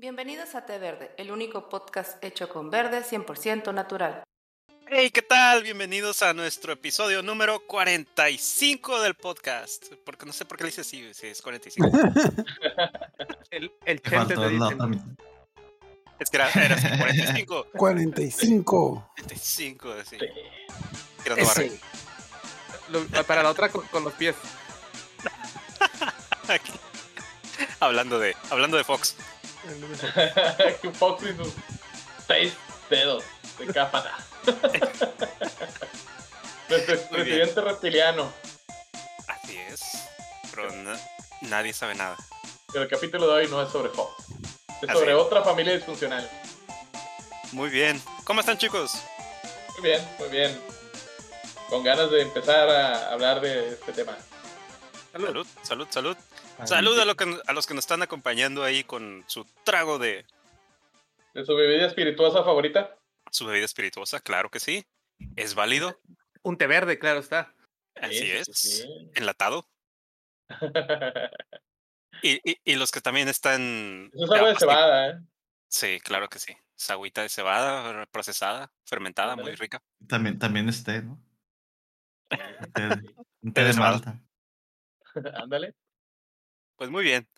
Bienvenidos a Té Verde, el único podcast hecho con verde 100% natural. Hey, ¿qué tal? Bienvenidos a nuestro episodio número 45 del podcast. Porque no sé por qué le hice así, si es 45. El, el Te mitad. es que era, era así, 45. 45. 45, así. Sí. Tirando. Lo- para la otra con, con los pies. Aquí. hablando de hablando de Fox. Que Fox y sus seis dedos de cápata. Nuestro Muy bien. presidente reptiliano. Así es. Pero na- nadie sabe nada. Pero el capítulo de hoy no es sobre Fox. Es Así sobre es. otra familia disfuncional. Muy bien. ¿Cómo están, chicos? Muy bien, muy bien. Con ganas de empezar a hablar de este tema. Salud, salud, salud. Salud a, lo que- a los que nos están acompañando ahí con su trago de ¿De su bebida espirituosa favorita? su bebida espirituosa, claro que sí. Es válido, Un té verde, claro está. así Sí, es. sí. Enlatado. Y, y- y los que también están. Eso es agua de cebada, ¿eh? Sí, claro que sí. Es agüita de cebada, procesada, fermentada, muy rica. También, también es té, ¿no? Un té, de- un té de malta. Ándale. Pues muy bien.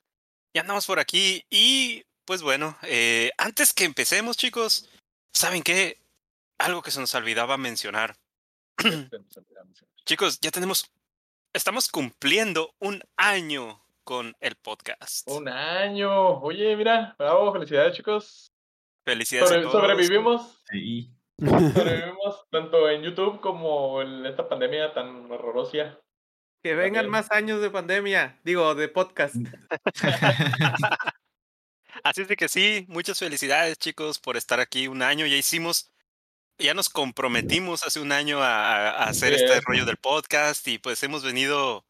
Ya andamos por aquí. Y pues bueno, eh, antes que empecemos, chicos, ¿saben qué? Algo que se nos olvidaba mencionar. Chicos, ya tenemos. Estamos cumpliendo un año con el podcast. Un año. Oye, mira, bravo, felicidades, chicos. Felicidades Sobre- a todos. sobrevivimos. Sí. Sobrevivimos tanto en YouTube como en esta pandemia tan horrorosa. Que vengan más años de pandemia. Digo, de podcast. Así es de que sí, muchas felicidades chicos por estar aquí un año. Ya hicimos, ya nos comprometimos hace un año a, a hacer este es. rollo del podcast y pues hemos venido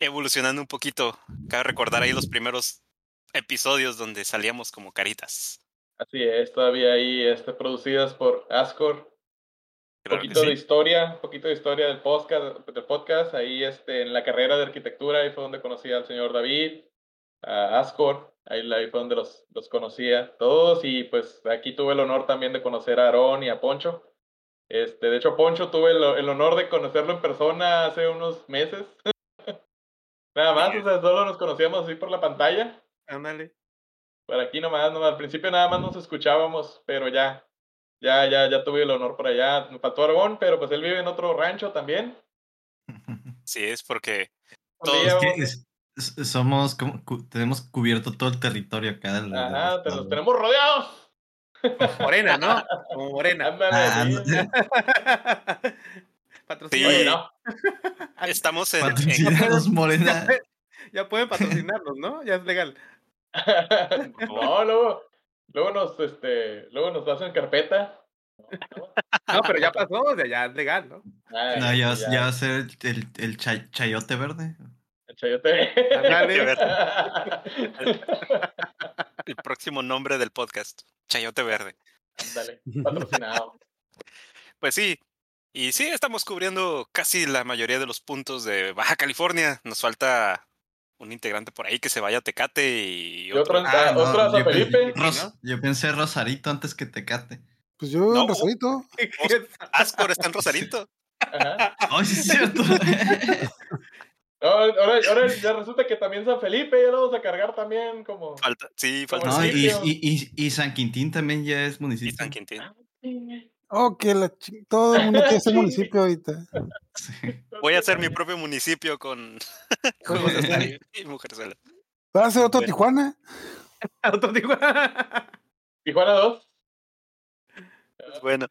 evolucionando un poquito. Cabe recordar ahí los primeros episodios donde salíamos como caritas. Así es, todavía ahí este, producidas por Ascor. Claro poquito de sí. historia, un poquito de historia del podcast, del podcast. Ahí este, en la carrera de arquitectura, ahí fue donde conocí al señor David, a Ascor, ahí, ahí fue donde los, los conocía todos. Y pues aquí tuve el honor también de conocer a Aarón y a Poncho. Este, de hecho, Poncho tuve el, el honor de conocerlo en persona hace unos meses. Nada más, o sea, solo nos conocíamos así por la pantalla. Ándale. Por aquí nomás, nomás, al principio nada más nos escuchábamos, pero ya, ya, ya, ya tuve el honor por allá. Me faltó Aragón, pero pues él vive en otro rancho también. Sí, es porque Todos, día Es que vamos- es- es- somos como, cu- tenemos cubierto todo el territorio acá. Ajá, te los tenemos rodeados. Morena, ¿no? Como morena. Ándale, Ah, sí. Sí. no. estamos en, en- Patrocínanos, Morena. Ya pueden patrocinarnos, ¿no? Ya es legal. no, luego, luego nos, este, luego nos hacen carpeta. No, pero ya pasó, o sea, ya es legal, ¿no? Ay, No, ya, va- ya, ya va a ser el, el, el chay- chayote verde. el chayote. Ándale. el próximo nombre del podcast, Chayote Verde. Ándale, patrocinado. Pues sí, y sí, estamos cubriendo casi la mayoría de los puntos de Baja California. Nos falta un integrante por ahí que se vaya a Tecate y Y otro. otro, ah, otro a San yo, pensé- Felipe. Ros- yo pensé Rosarito antes que Tecate. Pues yo, No. Rosarito. Ascor está en Rosarito. Ajá. Ay, sí es cierto. No, ahora, ahora ya resulta que también San Felipe ya lo vamos a cargar también como... Falta, sí, falta Como No, San y, y, y, y San Quintín también ya es y municipio. San Quintín. Oh, que la Todo el mundo quiere ser municipio ahorita. Sí. Voy a hacer mi propio municipio con Con Juegos de Mujerzuela. Azar y Mujerzuela. ¿Va a ser otro Bueno. Tijuana? Auto Tijuana. Tijuana 2. Pues bueno.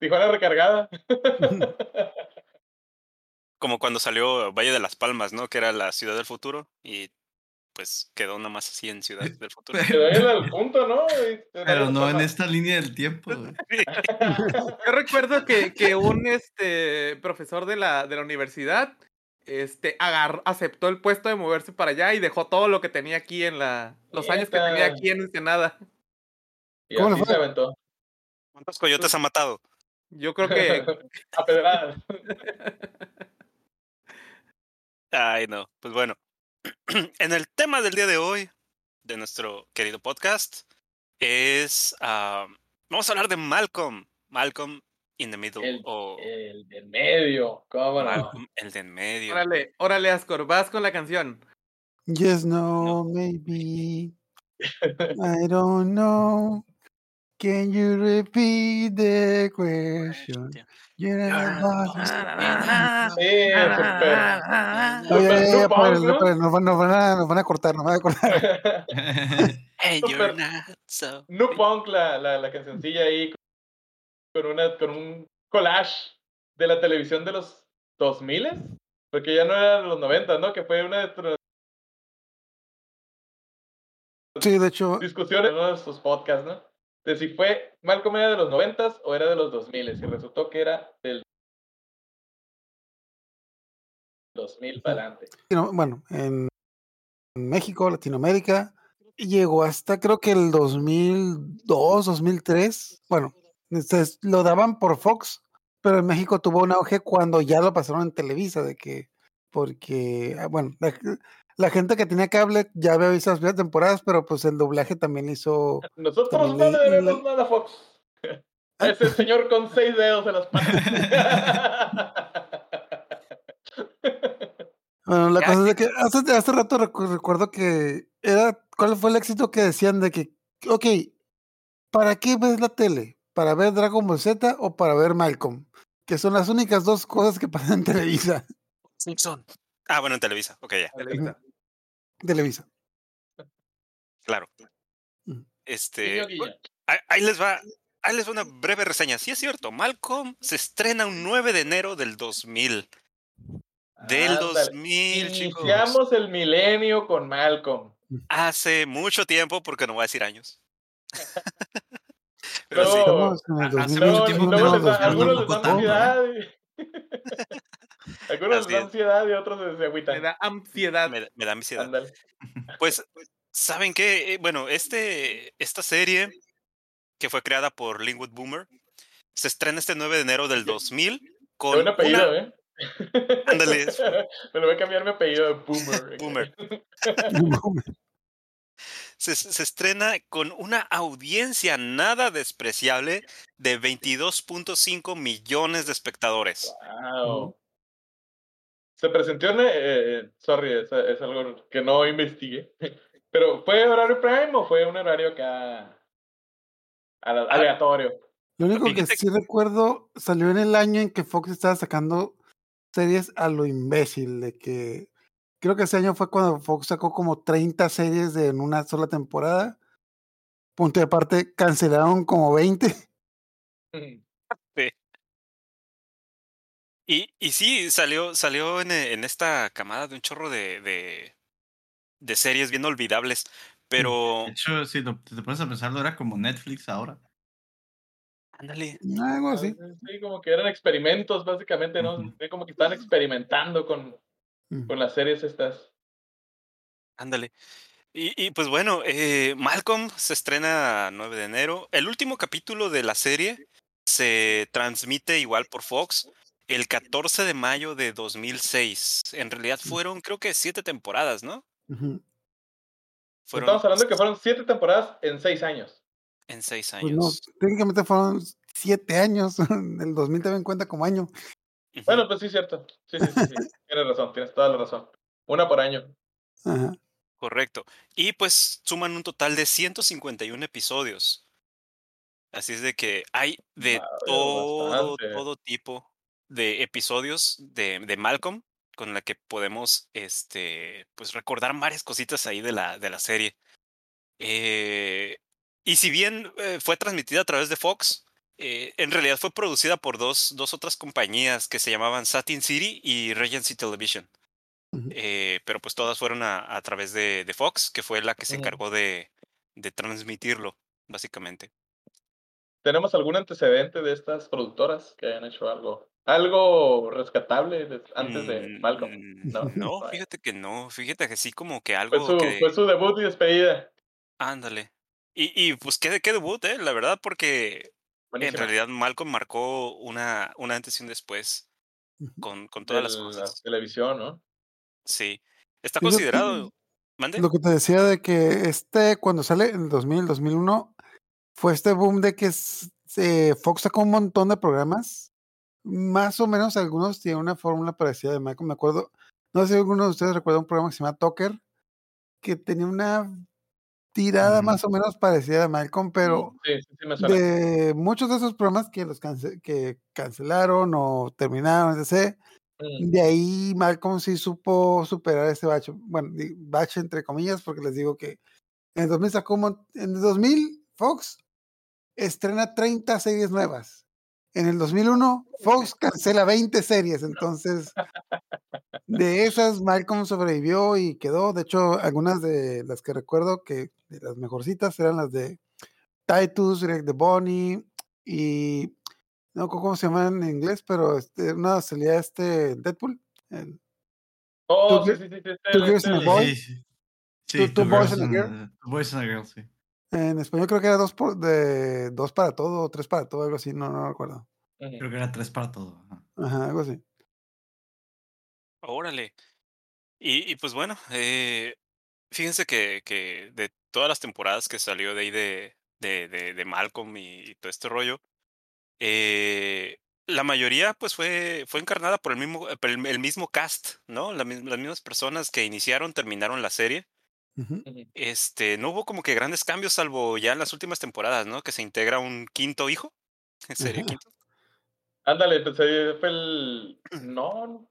Tijuana recargada. Como cuando salió Valle de las Palmas, ¿no? Que era la ciudad del futuro y pues quedó nomás así en Ciudad del Futuro. Quedó en el punto, ¿no? Pero no en esta línea del tiempo. güey. Yo recuerdo que, que un este profesor de la, de la universidad este agarró, aceptó el puesto de moverse para allá y dejó todo lo que tenía aquí en la los años que tenía aquí en Ensenada. Y ¿Cómo así se aventó. ¿Cuántos coyotes ha matado? Yo creo que A pedradas. Ay, no. Pues bueno. en el tema del día de hoy, de nuestro querido podcast, es. ah, vamos a hablar de Malcolm. Malcolm in the Middle. El, o el de medio, ¿cómo no? Malcolm, el de en medio. Órale, órale, Ascor, vas con la canción. Yes, no, maybe. I don't know. Can you repeat the question? Nos, van, a, cortar, nos van a cortar. Hey, you're Súper. not so. No Punk, la, la, la cancioncilla ahí, con, una, con un collage de la televisión de los 2000 porque ya no era de los 90, ¿no? Que fue una de tus Sí, de hecho, discusiones en uno de sus podcasts, ¿no? De si fue Malcolm era de los 90 o era de los 2000 y resultó que era del 2000 para adelante. no, bueno, en México, Latinoamérica, llegó hasta creo que el 2002, 2003. Bueno, este, lo daban por Fox, pero en México tuvo un auge cuando ya lo pasaron en Televisa, de que, porque, ah, bueno, la, la gente que tenía cable ya había visto las primeras temporadas, pero pues el doblaje también hizo. Nosotros También no le- debemos le- nada a Fox. Ese señor con seis dedos en las patas. Bueno, la Ya cosa es que hace, hace rato recu- recuerdo que era, ¿cuál fue el éxito que decían de que, ok, ¿para qué ves la tele? ¿Para ver Dragon Ball Z o para ver Malcolm? Que son las únicas dos cosas que pasan en Televisa. Simpson. Ah, bueno, en Televisa. Ok, ya. Televisa. Televisa. Claro. Este. Ahí, ahí les va. Ahí les va una breve reseña. Sí es cierto, Malcolm se estrena un 9 de enero del 2000. Del Ándale. 2000, chicos. Iniciamos el milenio con Malcolm. Hace mucho tiempo, porque no voy a decir años. Pero No, sí. Estamos en el hace 2021, Luego, mucho tiempo que luego no les da- nos algunos les dan y- algunos les Así dan es. ansiedad y otros se Me agüitan. da ansiedad. Me, da- me da ansiedad. Pues, ¿saben qué? Eh, Bueno, este, esta serie, que fue creada por Linwood Boomer, se estrena este 9 de enero del 2000 Qué con buen apellido, una- ¿eh? Ándale. Me lo voy a cambiar mi apellido de Boomer. Boomer. se, se estrena con una audiencia nada despreciable de 22.5 millones de espectadores. Wow. Se presentó en. eh, eh, sorry, es, es algo que no investigué. Pero, ¿fue horario prime o fue un horario acá. ale- aleatorio? Lo único que sí recuerdo salió en el año en que Fox estaba sacando series a lo imbécil, de que creo que ese año fue cuando Fox sacó como 30 series de, en una sola temporada. Punto de aparte, cancelaron como 20. Y, y sí, salió, salió en, eh, en esta camada de un chorro de, de, de series bien olvidables. Pero, De hecho, si lo- te pones a pensarlo, era como Netflix ahora. ándale, Algo así. Sí, como que eran experimentos, básicamente, ¿no? Como que estaban experimentando con, Mm. con las series estas. ándale. Y, y pues bueno, eh, Malcolm se estrena 9 de enero. El último capítulo de la serie se transmite igual por Fox el 14 de mayo de 2006. En realidad fueron, creo que siete temporadas, ¿no? Fueron Estamos hablando que fueron siete temporadas en seis años. en seis Pues no, años. técnicamente fueron 7 años. El 2000 también cuenta como año. Bueno, pues sí, cierto. Sí, sí, sí, sí. tienes razón, tienes toda la razón. Una por año. Ajá. Correcto. Y pues suman un total de 151 episodios. Así es de que hay de todo, bastante. todo tipo de episodios de, de Malcolm con la que podemos este, pues recordar varias cositas ahí de la, de la serie. Eh, y si bien eh, fue transmitida a través de Fox, eh, en realidad fue producida por dos, dos otras compañías que se llamaban Satin City y Regency Television. Eh, pero pues todas fueron a, a través de, de Fox, que fue la que se encargó de, de transmitirlo, básicamente. ¿Tenemos algún antecedente de estas productoras que hayan hecho algo? Algo rescatable antes de Mm, Malcolm. mm, No, fíjate que no, fíjate que sí como que Fue algo su, que... fue su debut y despedida. Ándale. Y, y pues qué, qué debut, ¿eh? La verdad, porque en realidad Malcolm marcó una, una antes y un después con, con De todas las la cosas. televisión, ¿no? Sí. Está Y lo que- considerado... ¿Mande? Lo que te decía de que este, cuando sale en el 2000, 2001, fue este boom de que se- Fox sacó un montón de programas. Más o menos algunos tienen una fórmula parecida de Malcolm. Me acuerdo, no sé si alguno de ustedes recuerda un programa que se llama Tucker, que tenía una tirada más o menos parecida a Malcolm, pero Sí, sí, sí me suena. de muchos de esos programas que los cance- que cancelaron o terminaron, etc. Mm. De ahí Malcolm sí supo superar ese bache, bueno, bache entre comillas, porque les digo que en el 2000 sacó en el 2000 Fox estrena 30 series nuevas. En el 2001 Fox cancela 20 series, entonces de esas Malcolm sobrevivió y quedó. De hecho, algunas de las que recuerdo que de las mejorcitas eran las de Titus, Rick the Bonnie y no cómo se llaman en inglés, pero este, una salía este Deadpool. el- Oh, Two sí, sí, sí. sí, Two Girls and a el- Boy. Sí, sí. Sí, Two- Two Two Boys and a Two Boys and a Girl, sí. En español creo que era dos, por, de, dos para todo o tres para todo, algo así, no, no recuerdo. Creo que era tres para todo. ajá. Algo así. Órale. Y, y pues bueno, eh, fíjense que, que de todas las temporadas que salió de ahí de, de, de, de Malcolm y, y todo este rollo, eh, la mayoría pues fue, fue encarnada por el mismo, por el, el mismo cast, ¿no? La las mismas personas que iniciaron, terminaron la serie. Este, no hubo como que grandes cambios, salvo ya en las últimas temporadas, ¿no? Que se integra un quinto hijo. ¿Sería Ajá. quinto? Ándale, pues ahí fue el. No, no.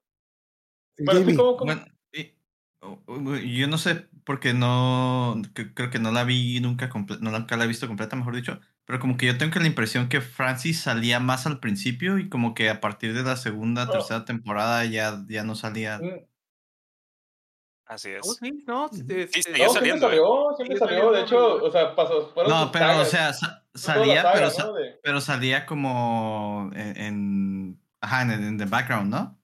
Bueno, sí, como. como- Bueno, y- o- o- yo no sé porque no, que- creo que no la vi nunca, no, nunca la he visto completa, mejor dicho, pero como que yo tengo que la impresión que Francis salía más al principio y como que a partir de la segunda, Oh. tercera temporada ya, ya no salía. Mm, Así Oh, es. sí, no, este, Sí, No, siguió siempre saliendo, ¿eh? salió, siempre salió. De hecho, saliendo, o sea, pasó. No, pero o sea, sa- salía, saga, pero, ¿no? sa- De- pero salía como en, en- ajá, en, en the background, ¿no?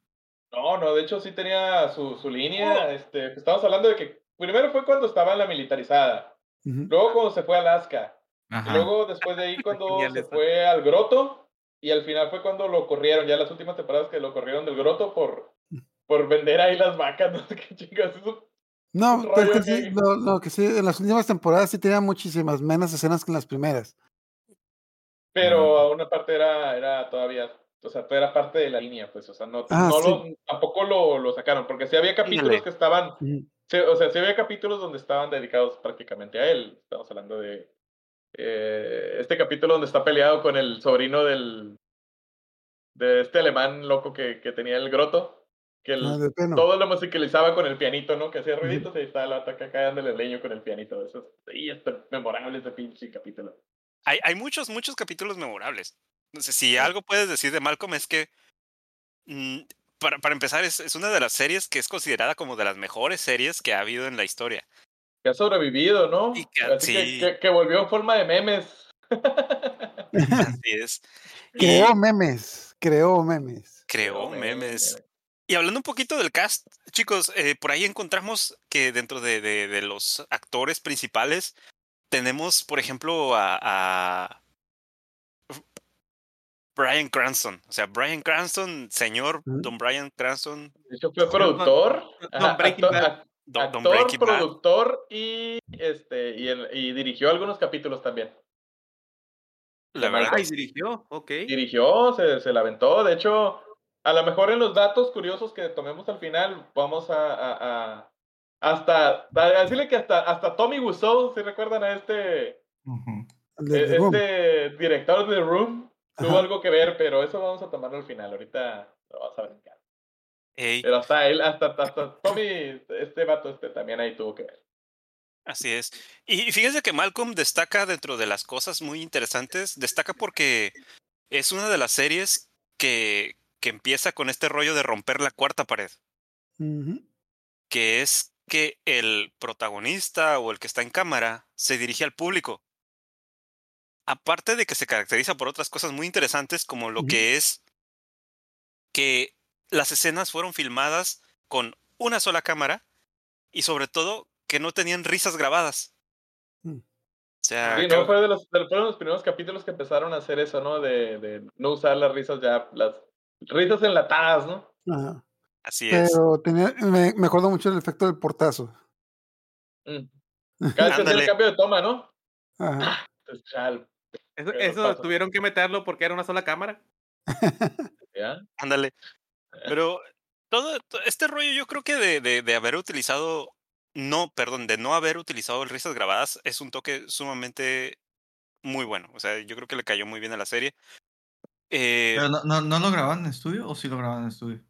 No, no, de hecho sí tenía su, su línea. Este, pues, estamos hablando de que primero fue cuando estaba en la militarizada, luego cuando se fue a Alaska, y Ajá. luego después de ahí cuando se fue al Groto, y al final fue cuando lo corrieron, ya las últimas temporadas que lo corrieron del Groto por, por vender ahí las vacas, no sé qué chingas. Eso, No, pero es que sí, lo, lo que sí, en las últimas temporadas sí tenía muchísimas menos escenas que en las primeras. Pero a una parte era, era todavía, o sea, era parte de la línea, pues, o sea, no, Ah, no sí. lo, tampoco lo, lo sacaron, porque sí había capítulos Fíjale. que estaban, o sea, sí había capítulos donde estaban dedicados prácticamente a él. Estamos hablando de eh, este capítulo donde está peleado con el sobrino del, de este alemán loco que, que tenía el groto, que el- Ah, todo lo musicalizaba con el pianito, ¿no? Que hacía ruiditos y ahí estaba la ataca acá dándole el leño con el pianito. Eso es, y está memorable ese pinche capítulo. Hay, hay muchos, muchos capítulos memorables. Entonces, si algo puedes decir de Malcolm es que, mm, para, para empezar, es, es una de las series que es considerada como de las mejores series que ha habido en la historia. que ha sobrevivido, ¿no? Y que- Así que- sí. que, que volvió en forma de memes. Así es. Y creó memes, creó memes. creó memes. Y hablando un poquito del cast, chicos, eh, por ahí encontramos que dentro de, de- de los actores principales tenemos, por ejemplo, a, a Brian Cranston. O sea, Brian Cranston, señor. Don Brian Cranston, De hecho, fue productor, Don Breaking actor, Bad. productor y este y, el- y dirigió algunos capítulos también. La verdad Ay, dirigió, ok. Dirigió, se, se la aventó. De hecho, a lo mejor en los datos curiosos que tomemos al final, vamos a, a- a- hasta a decirle que hasta, hasta Tommy Wiseau, si recuerdan a este, e- Room. este director de The Room, tuvo Ajá. algo que ver, pero eso vamos a tomarlo al final. Ahorita lo vamos a brincar. Ey, Pero hasta él, hasta, hasta Tommy, este vato este también ahí tuvo que ver. Así es. Y fíjense que Malcolm destaca dentro de las cosas muy interesantes, destaca porque es una de las series que, que empieza con este rollo de romper la cuarta pared, que es que el protagonista o el que está en cámara se dirige al público. Aparte de que se caracteriza por otras cosas muy interesantes, como lo que es que las escenas fueron filmadas con una sola cámara y sobre todo que no tenían risas grabadas. Mm. O sea, Sí, creo- no, fue de los, de- fueron los primeros capítulos que empezaron a hacer eso, ¿no? De, de no usar las risas ya, las risas enlatadas, ¿no? Ajá. así es. Pero tenía, me, me acuerdo mucho del efecto del portazo. Mm. Cada vez que el cambio de toma, ¿no? Ajá. Pues, chal, Eso, tuvieron que meterlo porque era una sola cámara. ¿Ya? Ándale. Pero todo, to- este rollo yo creo que de, de, de haber utilizado, no, perdón, de no haber utilizado risas grabadas es un toque sumamente muy bueno. O sea, yo creo que le cayó muy bien a la serie. Eh, ¿Pero no, no, no lo grababan en estudio o sí lo grababan en estudio?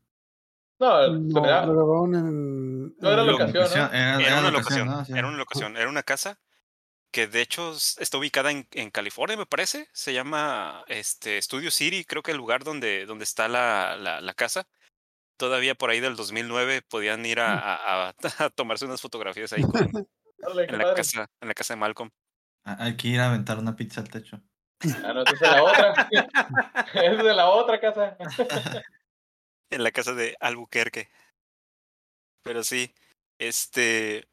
No, lo grabaron en. No era locación, ¿no? Era, era era una locación, locación, ¿no? Sí. era una locación, era una casa que de hecho está ubicada en, en California, me parece. Se llama este Studio City, creo que el lugar donde, donde está la, la, la casa. Todavía por ahí del 2009 podían ir a, a- a- a tomarse unas fotografías ahí con- en, la casa, en la casa de Malcolm. Ah, Hay que ir a aventar una pizza al techo. Ah, no, esa es de la otra. es de la otra casa. En la casa de Albuquerque. Pero sí, este...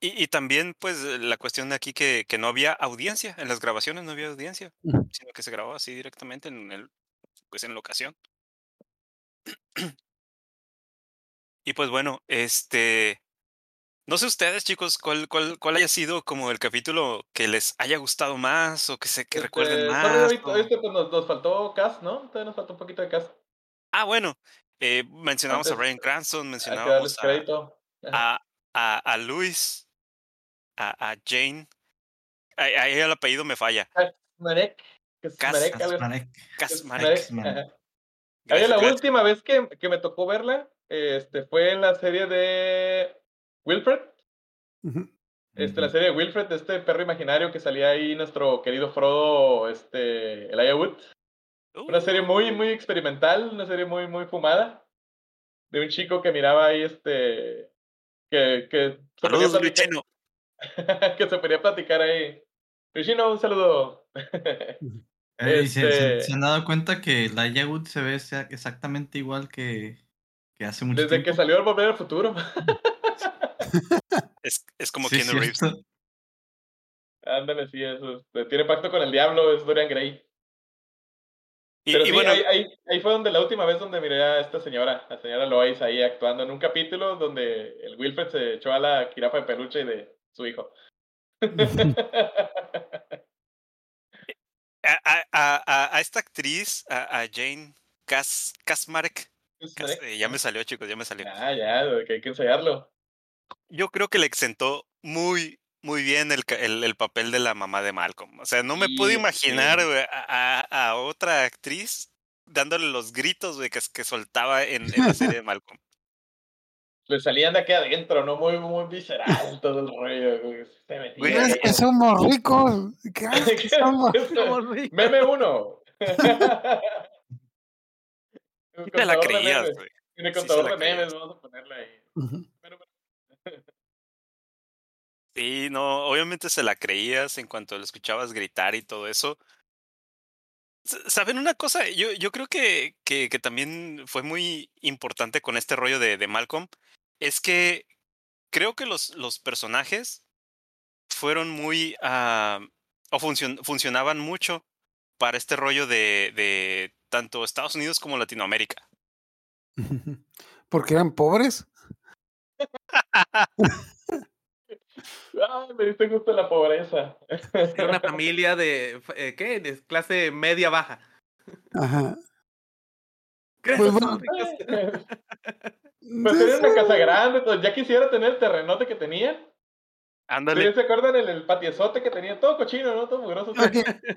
Y, y también, pues, la cuestión de aquí que, que no había audiencia, en las grabaciones no había audiencia, sino que se grababa así directamente en el, pues, en locación. Y pues bueno, este... No sé ustedes, chicos, cuál, cuál, cuál haya sido como el capítulo que les haya gustado más o que se que recuerden Este, más. David, o- este, pues nos, nos faltó cast, ¿no? Todavía nos faltó un poquito de cast. Ah, bueno, eh, mencionamos a Antes, Brian Cranston, Hay que darles mencionábamos a, a, a, a Luis, a, a Jane. Ahí el apellido me falla. Kasmarek. Kas- Kasmarek. Kasmarek. Kasmarek. Kasmarek. Gracias, la gracias. última vez que, que me tocó verla este, fue en la serie de Wilfred. Este, la serie de Wilfred, de este perro imaginario que salía ahí nuestro querido Frodo, este, Elijah Wood. Una serie muy, muy experimental, una serie muy, muy fumada. De un chico que miraba ahí, este, que, que, se ponía a Saludos, platicar- Luchino. que se ponía a platicar ahí. Luchino, un saludo. Eh, se, se- Este- se han dado cuenta que Elijah Wood se ve sea- exactamente igual que, que hace mucho Desde que tiempo. salió el Volver al Futuro. Es, es como Sí, Keanu Reeves. Ándale, sí, eso. este, Tiene pacto con el diablo, es Dorian Gray. Y, Pero y sí, bueno, ahí, ahí, ahí fue donde la última vez donde miré a esta señora, la señora Lois, ahí actuando en un capítulo donde el Wilfred se echó a la jirafa de peluche de su hijo. a, a- a- esta actriz, a, a Jane Kas- eh, ya me salió, chicos, ya me salió. Ya, ya, que hay que ensayarlo. Yo creo que le exentó muy, muy bien el, el, el papel de la mamá de Malcolm. O sea, no me puedo Sí, imaginar sí. güey, a, a- a otra actriz dándole los gritos güey, que, que soltaba en, en la serie de Malcolm. Le salían de aquí adentro, ¿no? Muy, muy visceral todo el rollo. güey. Se metía Güey, Es que somos ricos. ¿Qué es que somos? Somos ricos. Meme uno. Un Te la creías, güey. Tiene Sí se contador de memes, vamos a ponerle ahí. Ujú. Pero, Sí, no, obviamente se la creías en cuanto le escuchabas gritar y todo eso. ¿Saben una cosa? Yo, yo creo que, que, que también fue muy importante con este rollo de, de Malcolm. Es que creo que los, los personajes fueron muy... ah, o funcion- funcionaban mucho para este rollo de, de tanto Estados Unidos como Latinoamérica. Porque eran pobres. Ay, me diste gusto la pobreza. Era una familia de, eh, ¿qué? De clase media baja. Ajá. ¿Qué? Pues bueno. Pues tenía una casa grande, pues, ya quisiera tener el terrenote que tenía. Ándale. ¿Sí, ¿Se acuerdan el, el patiezote que tenía? Todo cochino, ¿no? Todo mugroso. Ok,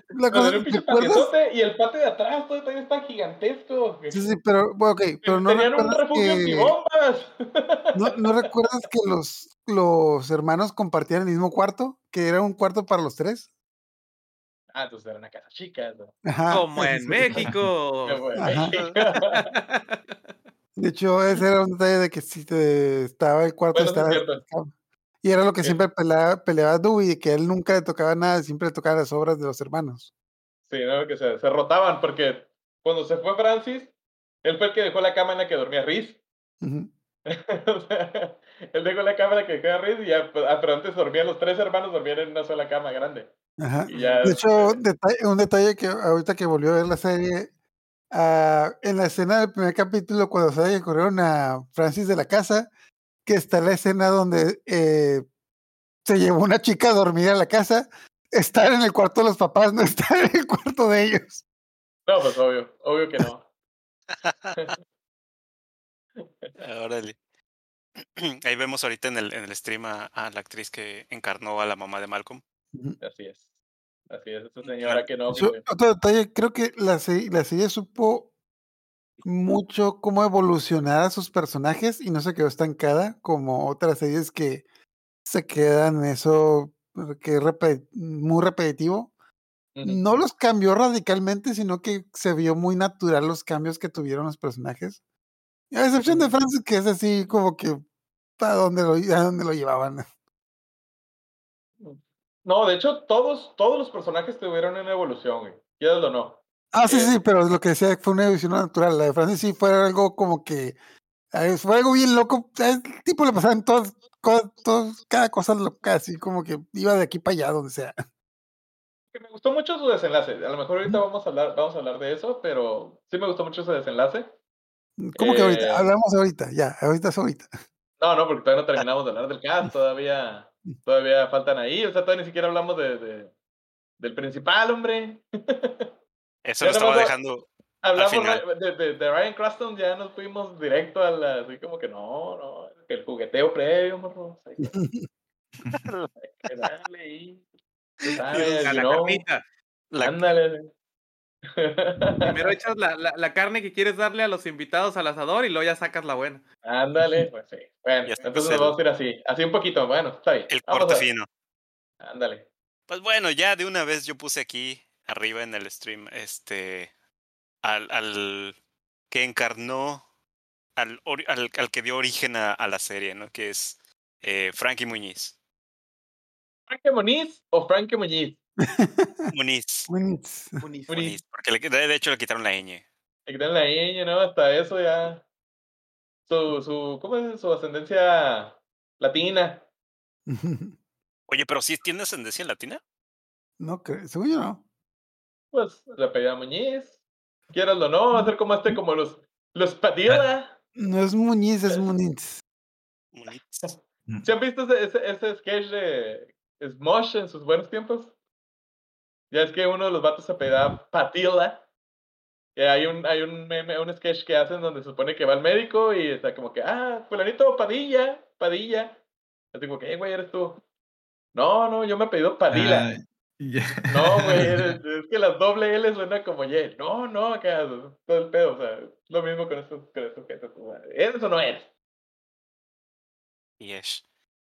La cosa, un ¿te pinche acuerdas? patiezote y el patio de atrás todo también está gigantesco. Sí, sí, pero, bueno, ok, pero no Tenían un recuerdas refugio que, antibombas. no, ¿no recuerdas que los, los hermanos compartían el mismo cuarto? Que era un cuarto para los tres. Ah, entonces era una casa chica. ¿no? Ajá. Como en sí. México. De hecho, ese era un detalle de que si te estaba el cuarto Bueno, es estaba cierto. y era lo que Sí. siempre peleaba, peleaba Dewey, de que él nunca le tocaba nada, siempre le tocaba las obras de los hermanos. Sí, ¿no? Que se, se rotaban porque cuando se fue Francis, él fue el que dejó la cama en la que dormía Riz. Sea, él dejó la la que queda Riz y ya, pues, ah, pero antes dormían los tres hermanos, dormían en una sola cama grande. Ajá. Y ya, De hecho, detalle- un detalle que ahorita que volvió a ver la serie, ah, en la escena del primer capítulo, cuando sale que corrieron a Francis de la casa, que está la escena donde eh, se llevó una chica a dormir a la casa, estar en el cuarto de los papás, no estar en el cuarto de ellos. No, pues obvio, obvio que no. Órale. Ahí vemos ahorita en el, en el stream a, a la actriz que encarnó a la mamá de Malcolm. Así es. Así es, esa señora que no. Su- otro detalle, creo que la, la serie supo mucho cómo evolucionar a sus personajes y no se quedó estancada como otras series que se quedan en eso que es muy repetitivo. No los cambió radicalmente, sino que se vio muy natural los cambios que tuvieron los personajes. A excepción de. Francis, que es así como que a dónde lo, a dónde lo llevaban. No, de hecho, todos, todos los personajes tuvieron una evolución, güey. Quieras o no. Ah, sí, Eh, sí, pero lo que decía fue una evolución natural. La de Francis sí fue algo como que fue algo bien loco. A ese tipo le pasaban todas, cosas, todas- cada cosa loca, así como que iba de aquí para allá, donde sea. que me gustó mucho su desenlace. A lo mejor ahorita vamos a hablar, vamos a hablar de eso, pero sí me gustó mucho su desenlace. ¿Cómo que Eh, ahorita? Hablamos ahorita, ya, ahorita es ahorita. No, no, porque todavía no terminamos de hablar del cast, todavía, todavía faltan ahí, o sea, todavía ni siquiera hablamos de, de- del principal, hombre. Eso lo estaba dejando. Hablamos de, de, de Ryan Craston, ya nos fuimos directo a la, así como que no, no, que el jugueteo previo, morro. Hay que, darle ahí. Sabes, a you la know, carnita. La, Ándale. Primero echas la, la, la carne que quieres darle a los invitados al asador y luego ya sacas la buena. Ándale, pues sí. Bueno, entonces nos vamos a ir así, así un poquito, bueno, está bien. el corte fino. Ándale. Pues bueno, ya de una vez yo puse aquí arriba en el stream este al, al que encarnó al, al, al que dio origen a, a la serie, ¿no? Que es eh, Frankie Muñiz. ¿Frankie Muniz o Frankie Muñiz? Muniz. Buenísimo. Muniz. Muniz, porque le- de de hecho le quitaron la ñ. Le quitan la ñ, ¿no? Hasta eso ya. Su, su, ¿cómo es? Su ascendencia latina. Oye, pero sí tiene ascendencia latina. No creo, según yo no. Pues le apellida Muñiz. Quieras o no, va a ser como este, como los, los Padilla. No es Muñiz, es Muniz. Muniz. ¿Se han visto ese, ese, ese sketch de Smosh en sus buenos tiempos? Ya es que uno de los vatos se apellida Patilla. Y hay un, hay un meme, un sketch que hacen donde se supone que va al médico y está como que, ah, fulanito Padilla, Padilla. Así como que, hey, güey, eres tú. No, no, yo me he pedido Padilla. Ah. No, güey, es, es que las doble L suena como Y. No, no, acá, todo el pedo, o sea, lo mismo con estos, con estos objetos. ¿Eres o no eres? Yes.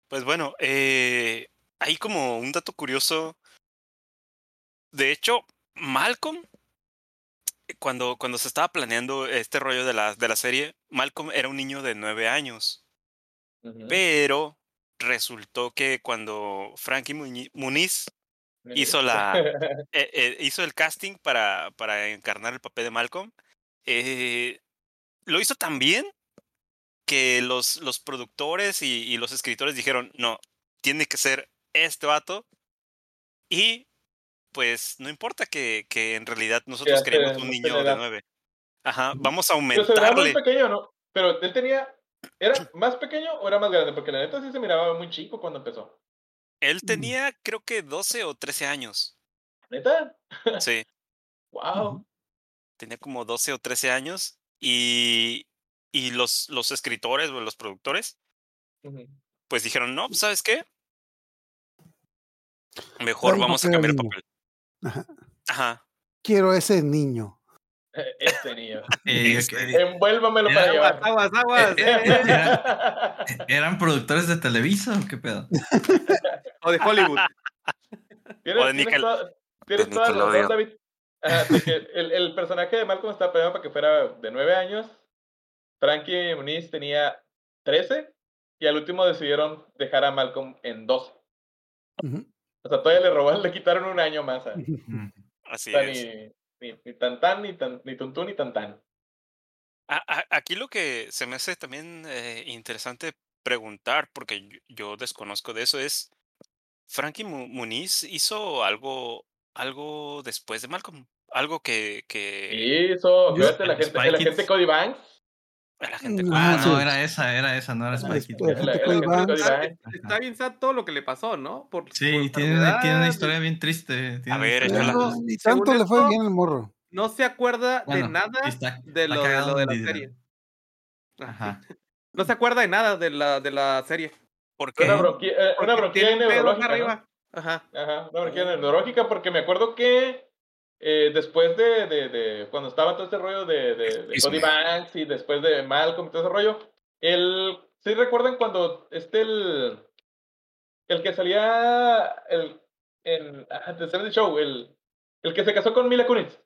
Pues bueno, eh, hay como un dato curioso. De hecho, Malcolm, cuando, cuando se estaba planeando este rollo de la, de la serie, Malcolm era un niño de nueve años. Pero resultó que cuando Frankie Muniz hizo la eh, eh, hizo el casting para, para encarnar el papel de Malcolm, eh, lo hizo tan bien que los, los productores y, y los escritores dijeron, no, tiene que ser este vato. Y pues no importa que, que en realidad nosotros queremos un niño de nueve. Ajá, vamos a Pero se veía muy aumentarle. pequeño, ¿no? Pero él tenía. ¿Era más pequeño o era más grande? Porque la neta sí se miraba muy chico cuando empezó. Él tenía creo que 12 o 13 años. ¿Neta? Sí. ¡Wow! tenía como 12 o 13 años y, y los, los escritores o los productores pues dijeron, no, pues, ¿sabes qué? Mejor vamos a cambiar el niño". papel. Ajá. Ajá. Quiero ese niño. Este niño. Eh, Este. Envuélvamelo para llevar. aguas, aguas. Eh, ¿Eran productores de Televisa o qué pedo? O de Hollywood. Tienes, O de tienes Nickel- toda, tienes de toda la razón, Nickelodeon. David. Ajá, de que el, el personaje de Malcolm estaba planeado para que fuera de 9 años. Frankie Muniz tenía 13. Y al último decidieron dejar a Malcolm en 12. Ujú. O sea, todavía le robaron, le quitaron un año más. A. Así o sea, es. ni, ni, ni tan tan, ni, tan, ni tuntún, ni tan tan. A- a- aquí lo que se me hace también eh, interesante preguntar, porque yo, yo desconozco de eso, es, ¿Frankie Mu- Muniz hizo algo, algo después de Malcolm? Algo que... que... Eso, Yo- fíjate, la gente, Kids. agente Cody Banks. La gente Ah, no, sí. era esa, era esa, no era Cody Está, bien sad todo lo que le pasó, ¿no? Por, Sí, por tiene, una- tiene una historia bien triste. tiene A ver, historia No, ni tanto le fue esto- bien el morro. No se acuerda Bueno, de nada está- de, lo, de cagado lo de la serie. Ajá. No se acuerda de nada de la, de la serie. ¿Por Una, qué? bronquia, eh, una un pedo neurológica. ¿no? arriba. Ajá. Ajá, una bronquia neurológica, porque me acuerdo que eh, después de, de, de cuando estaba todo este rollo de, de, Cody. Banks y después de Malcolm y todo ese rollo, el, ¿sí recuerdan cuando este el, el que salía el, en ah, The 70 Show, el, el que se casó con Mila Kunis?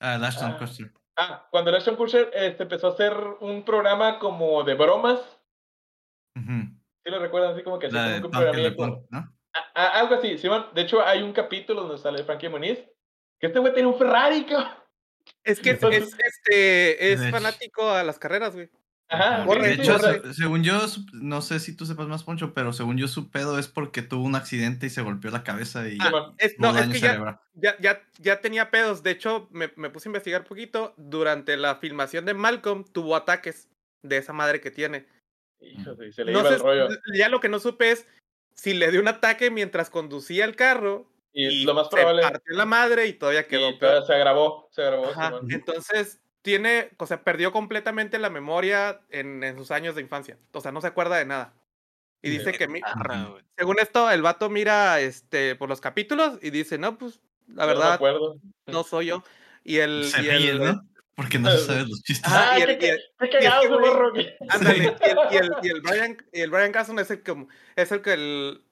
Ah, Ashton Ah. Kutcher. Ah, cuando el Ashton Kutcher este, empezó a hacer un programa como de bromas, Ujú. ¿sí lo recuerdan? Así como que así como un Punk, ¿no? Algo así, Simón. De hecho, hay un capítulo donde sale Frankie Muniz. Que este güey tiene un Ferrari, cabrón. Es que es, Entonces- es, este, es fanático a las carreras, güey. Ajá, Corre, de hecho, se- según yo, no sé si tú sepas más, Poncho, pero según yo, su pedo es porque tuvo un accidente y se golpeó la cabeza y Ah, es, no, es daño que ya, cerebral. ya, ya, ya tenía pedos. De hecho, me, me puse a investigar poquito. Durante la filmación de Malcolm tuvo ataques de esa madre que tiene. Hijo, sí, se le No iba sé, el rollo. ya lo que no supe es si le dio un ataque mientras conducía el carro Y, lo más se probable. partió la madre y todavía quedó Y todavía se agravó. Se agravó. Ajá. Entonces, tiene, o sea, perdió completamente la memoria en, en sus años de infancia. O sea, no se acuerda de nada. Y dice que, mi- según esto, el vato mira este, por los capítulos y dice, no, pues, la no verdad, acuerdo. no soy yo. Y el... Se y ríe, el- ¿no? Porque no se sabe los chistes. Ah, y el- y el- que- Ándale, y Brian, y el Brian Casson es el que, es el que el-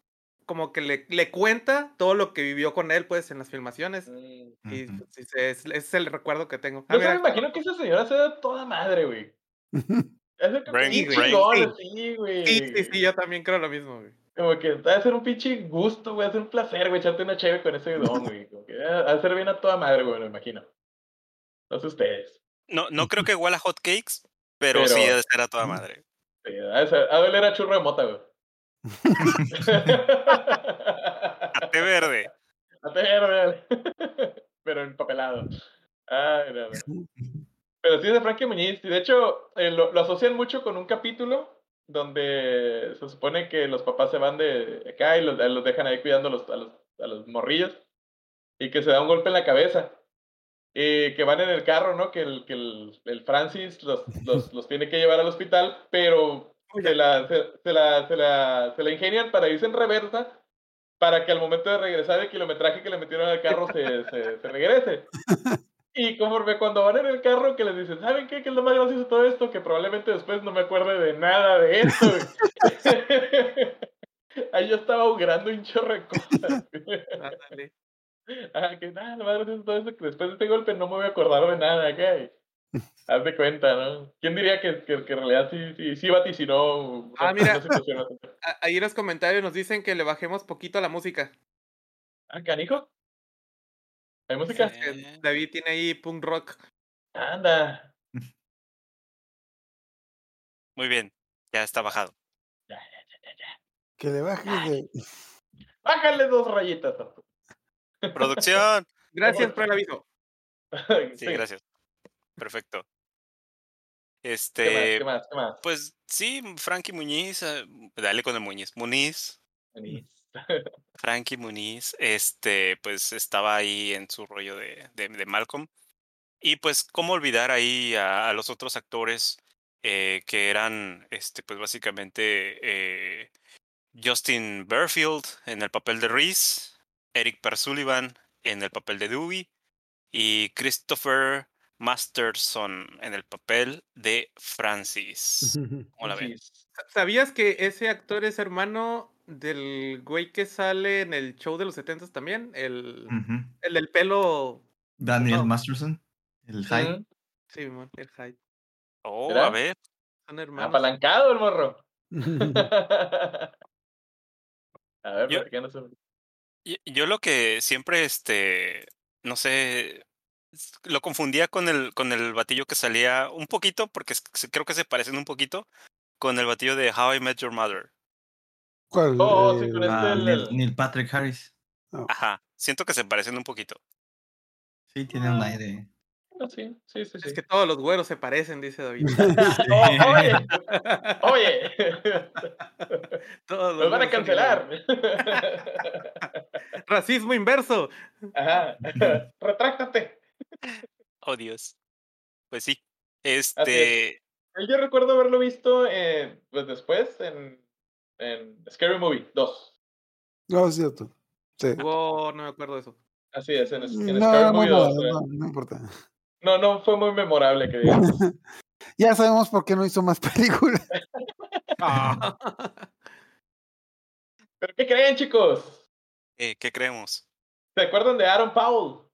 como que le, le cuenta todo lo que vivió con él, pues, en las filmaciones. Mm. Y pues, sí, ese es, el recuerdo que tengo. Ah, Yo me imagino que esa señora se da toda madre, güey. Es Brain- pinche brain- chingón, sí. así, güey. Sí, sí, sí, yo también creo lo mismo, güey. Como que va a ser un pinche gusto, güey, va a ser un placer, güey, echarte una chévere con ese don, güey. Como que va a hacer bien a toda madre, güey, me imagino. No sé ustedes. No, no creo que huela a hot cakes, pero, Pero- sí ha de ser a toda madre. Sí, ha de ser- ha de oler a churro de mota, güey. A té verde. A verde. Pero empapelado. Ay, no. Pero sí es de Frankie Muñiz. Y de hecho, eh, lo, lo asocian mucho con un capítulo donde se supone que los papás se van de acá y los, los dejan ahí cuidando a los, a, los, a los morrillos. Y que se da un golpe en la cabeza. Y que van en el carro, ¿no? Que el, que el, el Francis los, los, los tiene que llevar al hospital, pero se la, se, se la, se, la, se la ingenian para irse en reversa para que al momento de regresar el kilometraje que le metieron al carro se, se, se regrese. Y conforme cuando van en el carro que les dicen, ¿saben qué? ¿Qué es lo más gracioso de todo esto? Que probablemente después no me acuerde de nada de esto. Ahí yo estaba ahogando un chorro de cosas. Ah, que nada, lo más gracioso de todo esto que después de este golpe no me voy a acordar de nada, ¿qué? Haz de cuenta, ¿no? ¿Quién diría que, que, que en realidad sí, sí, sí vaticinó Ah, mira. Ahí en los comentarios nos dicen que le bajemos poquito a la música. Ah, canijo. ¿Hay música? Sí. Que David tiene ahí punk rock. Anda. Muy bien, ya está bajado. Ya, ya, ya, ya, ya. Que le bajes de. Bájale dos rayitas. Producción. Gracias por el aviso. Sí, gracias. Perfecto. ¿Qué más? Este, ¿Qué más? ¿Qué más? pues sí, Frankie Muñiz, eh, dale con el Muñiz. Muniz, Anís. Frankie Muniz, este, pues estaba ahí en su rollo de, de, de Malcolm. Y pues, ¿cómo olvidar ahí a, a los otros actores eh, que eran, este, pues básicamente eh, Justin Burfield en el papel de Reese, Eric Persullivan en el papel de Dewey y Christopher Masterson en el papel de Francis. ¿Sabías que ese actor es hermano del güey que sale en el show de los 70 también? El, el del pelo. Daniel No. Masterson, el Hyde. Sí, el Hyde. Oh, a ver. Son hermanos. Apalancado el morro. A ver, Yo- Yo lo que siempre, este, no sé, lo confundía con el, con el batillo que salía un poquito, porque creo que se parecen un poquito, con el batillo de How I Met Your Mother. ¿Cuál? Oh, sí, con Eh, este- Ah, el- Neil, Neil Patrick Harris. Ajá, siento que se parecen un poquito. Sí, tiene un aire. Ah, sí, sí, sí. Es que todos los güeros se parecen, dice David. Oh, oye, oye, Todos nos van a cancelar. Racismo inverso. Ajá, retráctate. Oh, Dios. Pues sí. es. Este. Yo recuerdo haberlo visto eh, pues después en, en Scary Movie 2. No, es cierto. Sí. Oh, no me acuerdo de eso. Así es, en, en No, Scary Movie 2. malo, eh. no, no importa. No, no fue muy memorable que digamos. ya sabemos por qué no hizo más películas. Ah. ¿Pero qué creen, chicos? eh, ¿Qué creemos? ¿Se acuerdan de Aaron Paul?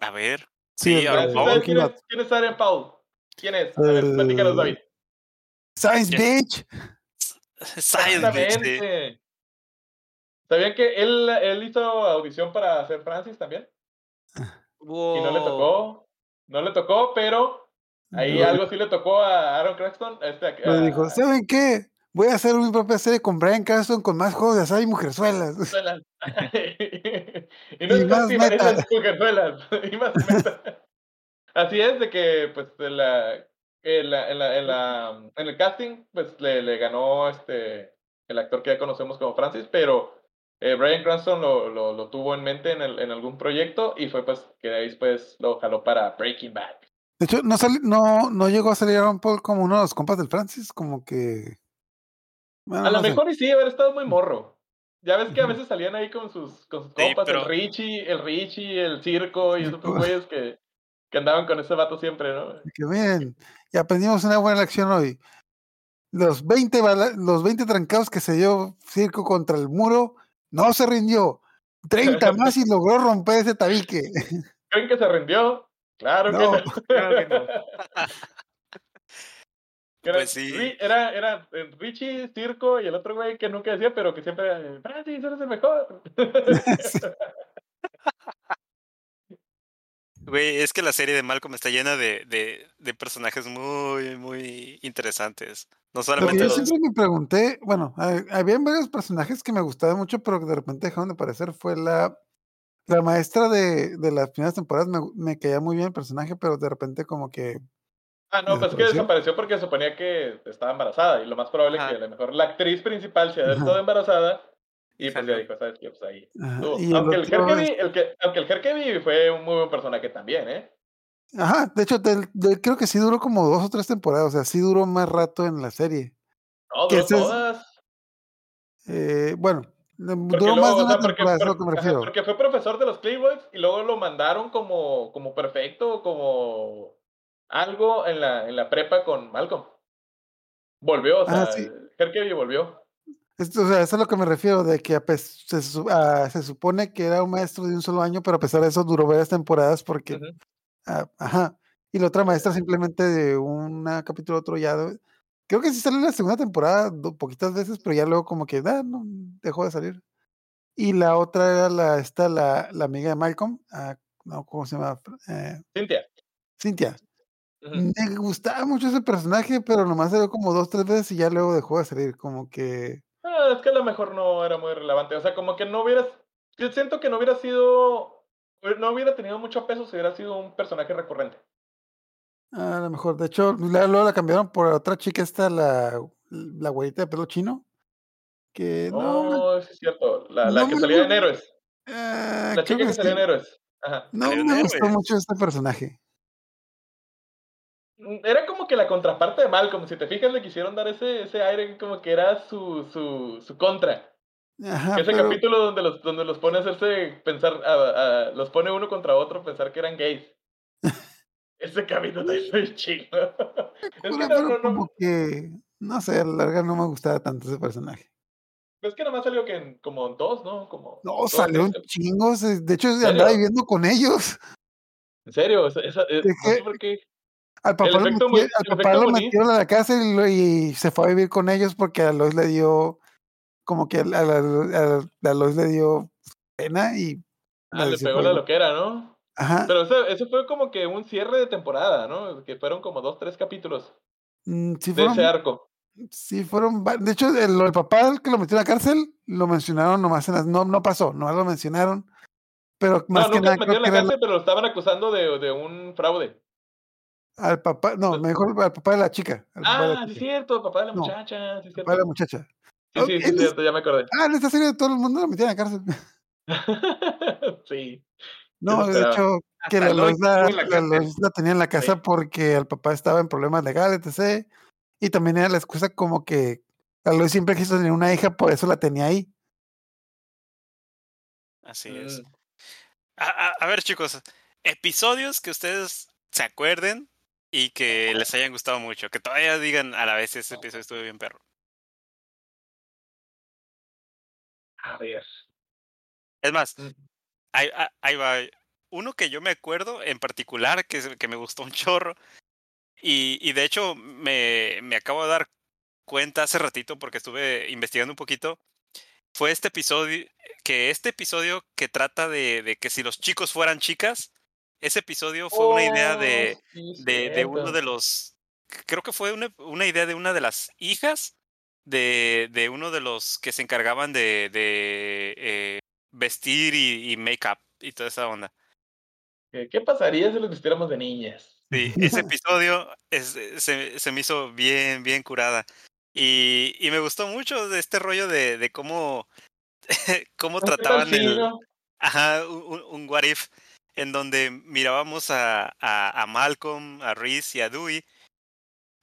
A ver. Sí, Sí, el ahora de- ¿Sabes Paul. Breaking quién, es, quién es Paul? ¿Quién es? A ver, El- platícanos, David. Science Ya. Bitch. Science sí. Exactamente. ¿Sabían que él, él hizo audición para hacer Francis también? Y no le tocó. No le tocó, pero ahí No. algo sí le tocó a Aaron Cranston. Este, Le a- dijo, ¿saben qué? Voy a hacer mi propia serie con Brian Cranston con más juegos de azar y mujerzuelas. Y no Y es más meta. y más meta. Así es, de que pues en, la, en, la, en, la, en, la- en el casting pues le, le ganó este el actor que ya conocemos como Francis, pero eh, Brian Cranston lo, lo, lo tuvo en mente en, el, en algún proyecto y fue pues que de ahí después lo jaló para Breaking Bad. De hecho, no, sali- no, no llegó a salir Aaron Paul como uno de los compas del Francis, como que. Bueno, A lo sé. mejor y sí, haber estado muy morro. Ya ves que a veces salían ahí con sus, con sus Sí, compas, pero- el Richie, el Richie, el Circo y esos Circo. güeyes que, que andaban con ese vato siempre, ¿no? Que miren, y aprendimos una buena lección hoy. Los 20, bala- los 20 trancados que se dio Circo contra el muro, no se rindió. 30 más y logró romper ese tabique. ¿Creen que se rindió? Claro No, que no. claro que no. Que era, Pues sí. Era, era eh, Richie, Circo y el otro güey que nunca decía, pero que siempre era, Francis, eres el mejor. Güey, es que la serie de Malcolm está llena de, de, de personajes muy, muy interesantes. No solamente yo los. siempre me pregunté, bueno, ha- habían varios personajes que me gustaban mucho, pero que de repente dejaron de aparecer. Fue la, la maestra de, de las primeras temporadas, me, me caía muy bien el personaje, pero de repente como que... ah, no, pues es que ¿Desapareció? porque suponía que estaba embarazada y lo más probable es que a lo mejor la actriz principal se haya estado embarazada y pues ya Salió. dijo, ¿sabes qué? Pues ahí. y Aunque el, otro, Herkeby, el que, aunque el Herkeby fue un muy buen personaje también, ¿eh? Ajá, de hecho, del- del- creo que sí duró como dos o tres temporadas, o sea, sí duró más rato en la serie. No, duró es- todas. Eh, bueno, Porque duró luego, más de o una sea, porque, temporada, es a lo que me ajá, refiero. porque fue profesor de los Playboys y luego lo mandaron como, como perfecto, como algo en la, en la prepa con Malcolm. Volvió, o sea, Ah, sí. Herkeby volvió. Esto, o sea, eso es a lo que me refiero, de que se, ah, se supone que era un maestro de un solo año, pero a pesar de eso duró varias temporadas porque, ah, ajá, y la otra maestra simplemente de un capítulo a otro ya, creo que sí salió en la segunda temporada poquitas veces, pero ya luego como que, ah, no, dejó de salir. Y la otra era la, esta, la, la amiga de Malcolm, ah, no, ¿cómo se llama? Eh, Cintia. Cynthia. Me gustaba mucho ese personaje, pero nomás salió como dos, tres veces y ya luego dejó de salir, como que... Ah, es que a lo mejor no era muy relevante. O sea, como que no hubieras. Yo siento que no hubiera sido. No hubiera tenido mucho peso si hubiera sido un personaje recurrente. A lo mejor, de hecho, luego la cambiaron por otra chica, esta, la, la güerita de pelo chino. Que no, No, sí es cierto. La, la no que me salía en. Héroes. ah, La chica que sí. salía en Héroes. Ajá. No me gustó mucho este personaje. Era como que la contraparte de Malcolm. Si te fijas, le quisieron dar ese, ese aire como que era su, su, su contra. Ajá, ese pero capítulo donde los, donde los pone a hacerse pensar, a- a- los pone uno contra otro, pensar que eran gays. Ese capítulo está muy chido. Es que no, como que, no sé, a la larga no me gustaba tanto ese personaje. es que nomás salió que en como en dos, ¿no? Como No, dos, salió un chingo, de hecho andaba viviendo con ellos. En serio, esa, esa- ¿De no sé por qué. Al papá, lo, efecto metió- al papá lo metieron a la casa y, lo- y se fue a vivir con ellos porque a Lois le dio, como que a, la- a la- a Lois le dio pena y Ah, le pegó la loquera, ¿no? Ajá. Pero eso, eso fue como que un cierre de temporada, ¿no? Que fueron como dos, tres capítulos Mm, sí de ese fueron, arco. sí fueron, de hecho, el, papá el que lo metió en la cárcel, lo mencionaron nomás en las, no, no pasó, nomás lo mencionaron Pero más no, que nunca nada metió creo en la cárcel, pero lo estaban acusando de, de un fraude. Al papá, no, mejor al papá de la chica. la Ah, sí es chica, cierto, papá de la No, muchacha, sí papá de la muchacha. Sí, sí, sí, cierto, ya me acordé. Ah, en esta serie todo el mundo lo metía en la cárcel. sí. No, de hecho, que la Lois la, la la la tenía en la casa Sí. porque el papá estaba en problemas legales, etc. Y también era la excusa como que la Lois siempre quiso tener una hija, por eso la tenía ahí. Así es. Mm. A, a- a ver, chicos, episodios que ustedes se acuerden y que les hayan gustado mucho. Que todavía digan a la vez ese episodio estuvo bien perro. A ver. Es más, Mm. ahí, ahí va. Uno que yo me acuerdo en particular, que, es- que me gustó un chorro. Y, y de hecho me, me acabo de dar cuenta hace ratito porque estuve investigando un poquito. Fue este episodio, que este episodio que trata de, de que si los chicos fueran chicas, ese episodio fue una idea de, Oh, sí, de, de uno de los, creo que fue una, una idea de una de las hijas de, de uno de los que se encargaban de, eh, vestir y, y make-up y toda esa onda. ¿Qué, pasaría si los vistiéramos de niñas? Sí, ese episodio es- eh, se, se me hizo bien, bien curada. Y, y me gustó mucho de este rollo de, de cómo, cómo ¿Qué tal trataban el? Ajá, un, un- un what if en donde mirábamos a, a, a Malcolm, a Reese y a Dewey,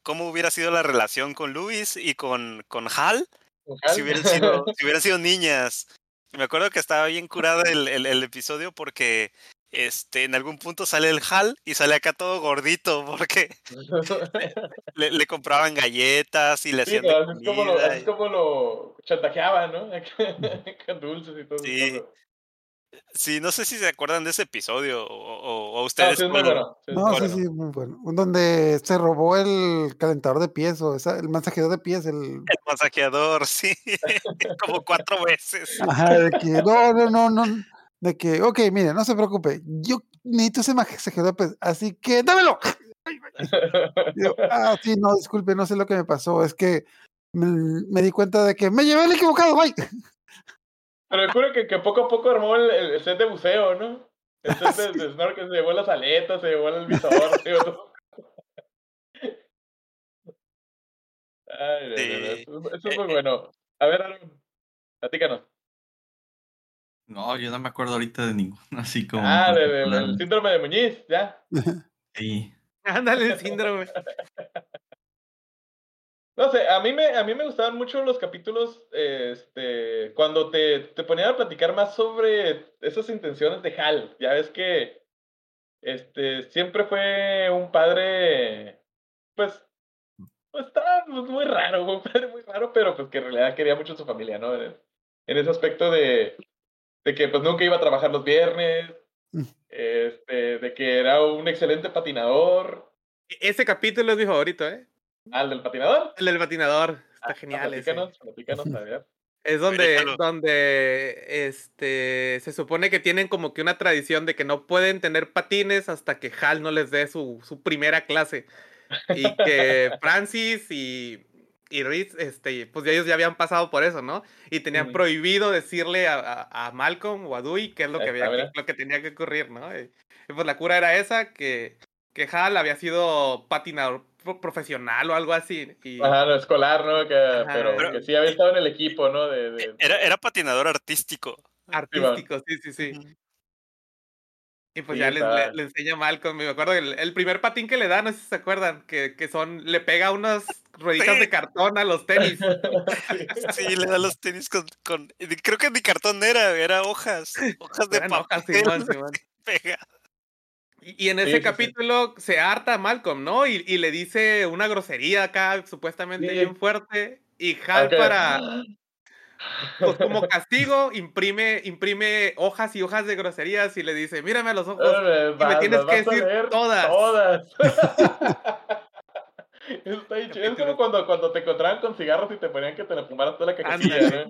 cómo hubiera sido la relación con Luis y con, con Hal si hubieran sido, si hubieran sido niñas. Me acuerdo que estaba bien curado el, el, el episodio porque este, en algún punto sale el Hal y sale acá todo gordito porque le, le compraban galletas y le Sí, hacían de así es como lo, así es como lo chantajeaban, ¿no? Con dulces y todo Sí. eso. Sí, no sé si se acuerdan de ese episodio o, o- o No, ustedes. sí, es muy cuál- bueno. sí, es No, muy sí, bueno. sí, muy bueno. Donde se robó el calentador de pies o esa- el masajeador de pies, el El masajeador, sí, como cuatro veces. Ajá, de que no, no, no, no, de que, ok, mire, no se preocupe, yo necesito ese masajeador, pues, así que dámelo. Yo, ah, sí, no, disculpe, no sé lo que me pasó, es que me, me di cuenta de que me llevé el equivocado, bye. Pero me juro que, que poco a poco armó el, el- el set de buceo, ¿no? El set de, de snorkel, se llevó las aletas, se llevó el visor, se llevó todo. Ay, no, no, no, Sí. Eso, eso es Eh, muy eh. bueno. A ver, Aaron, platícanos. No, yo no me acuerdo ahorita de ninguno, así como. Ah, de- del síndrome de Muñiz, ya. Sí. Ándale el síndrome. No sé, a mí me, a mí me gustaban mucho los capítulos este, cuando te, te ponían a platicar más sobre esas intenciones de Hal. Ya ves que este, siempre fue un padre, pues, pues estaba pues, muy raro, un padre muy raro, pero pues que en realidad quería mucho a su familia, ¿no? En, en ese aspecto de, de que pues nunca iba a trabajar los viernes, Mm. este, de que era un excelente patinador. Ese capítulo es mi favorito, ¿eh? ¿Al del patinador? El del patinador. Está Ah, genial ese. platícanos, a ver. Es donde, donde este se supone que tienen como que una tradición de que no pueden tener patines hasta que Hal no les dé su, su primera clase. Y que Francis y, y Reese, este, pues ellos ya habían pasado por eso, ¿no? Y tenían prohibido decirle a, a- a Malcolm o a Dewey qué es lo que, había que- lo que tenía que ocurrir, ¿no? Y, y pues la cura era esa, que, que Hal había sido patinador profesional o algo así. Y, Ajá, no, escolar, ¿no? Que, Ajá. pero Pero- que sí había estado en el equipo, ¿no? De, de- Era, era patinador artístico. artístico, sí, sí, sí. Y pues Sí, ya le, le, le enseña Malcolm. Me acuerdo el, el primer patín que le da, no sé si se acuerdan, que, que son, le pega unas rueditas Sí. de cartón a los tenis. Sí, le da los tenis con, con. Creo que ni cartón era, era hojas. Hojas de papel. hojas, Simón, Simón. pega. Y, en ese sí, sí. capítulo se harta Malcolm, ¿no? Y, y le dice una grosería acá, supuestamente Sí. bien fuerte. Y Hal para, pues como castigo, imprime, imprime hojas y hojas de groserías y le dice, mírame a los ojos. Y me tienes que decir todas. Todas. Está. Es como cuando, cuando te encontraban con cigarros y te ponían que te le fumaras toda la cajetilla.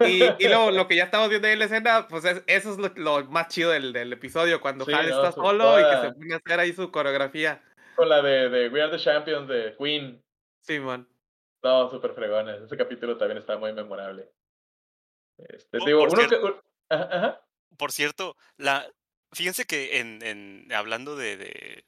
Y, y, lo que ya estamos viendo ahí en la escena, pues es- eso es lo, lo más chido del, del episodio, cuando Sí, Hal no, está solo y que se pone a hacer ahí su coreografía. Con la de, de We Are the Champions de Queen. Simón. No, súper fregones. Ese capítulo también está muy memorable. Este, Oh, digo, por uno cierto. un- Ajá, ajá. por cierto, la, fíjense que en, en hablando de, de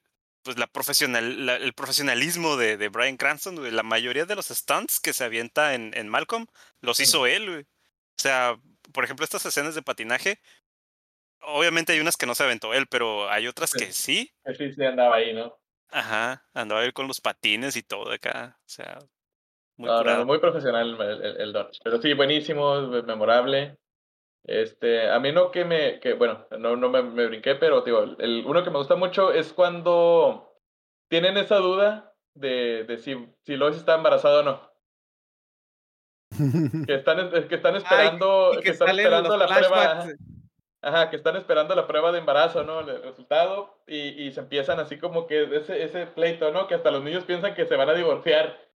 pues la profesional, la- el profesionalismo de, de Brian Cranston, güey, la mayoría de los stunts que se avienta en, en Malcolm los hizo él, güey. O sea, por ejemplo, estas escenas de patinaje, obviamente hay unas que no se aventó él, pero hay otras Sí. que sí. Sí, sí andaba ahí, ¿no? Ajá, andaba él con los patines y todo acá. O sea, muy no, muy profesional el, el, el Don. Pero sí, buenísimo, memorable. Este, a mí no que me, que bueno, no, no me, me brinqué, pero digo, el, uno que me gusta mucho es cuando tienen esa duda de, de si, si Lois está embarazada o no. Que están, es- que están esperando, que, que están esperando la prueba. Ajá, que están esperando la prueba de embarazo, ¿no? El resultado. Y, y se empiezan así como que ese, ese pleito, ¿no? Que hasta los niños piensan que se van a divorciar.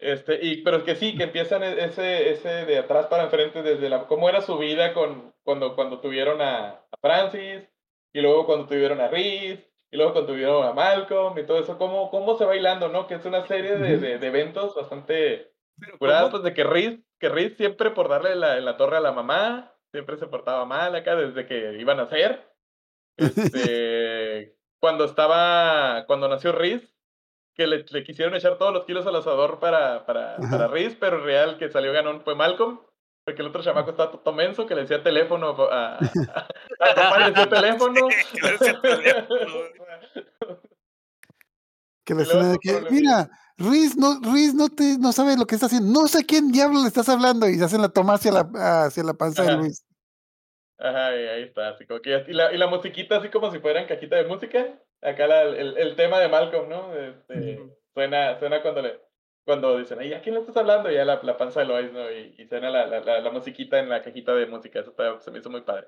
Este, y, pero que sí, que empiezan e- ese, ese de atrás para enfrente desde la, cómo era su vida con, cuando, cuando tuvieron a, a Francis, y luego cuando tuvieron a Reese, y luego cuando tuvieron a Malcolm, y todo eso, cómo, cómo se va hilando, ¿no? Que es una serie de, de, de eventos bastante ¿cómo? pues de que Reese, que Reese siempre por darle la, en la torre a la mamá, siempre se portaba mal acá desde que iban a nacer. Este, cuando estaba, cuando nació Reese, que le, le quisieron echar todos los kilos al asador para, para, para Reese, pero en real que salió ganón fue Malcolm, porque el otro chamaco estaba todo menso que le decía teléfono a, a, a papá le decía teléfono. Que le decía teléfono. Que la escena de que, mira, Riz no, Riz no, te, no sabe lo que está haciendo. No sé quién diablo le estás hablando. Y se hacen la toma hacia la, hacia la panza de. Luis. Ajá, y ahí está, así como que y la, y la musiquita así como si fueran cajita de música. Acá la- el, el tema de Malcolm, ¿no? Este, suena, suena cuando le, cuando dicen, ay, ¿a quién le estás hablando? Y ya la, la panza de Lois, ¿no? Y, y suena la, la, la, la musiquita en la cajita de música. Eso está- se me hizo muy padre.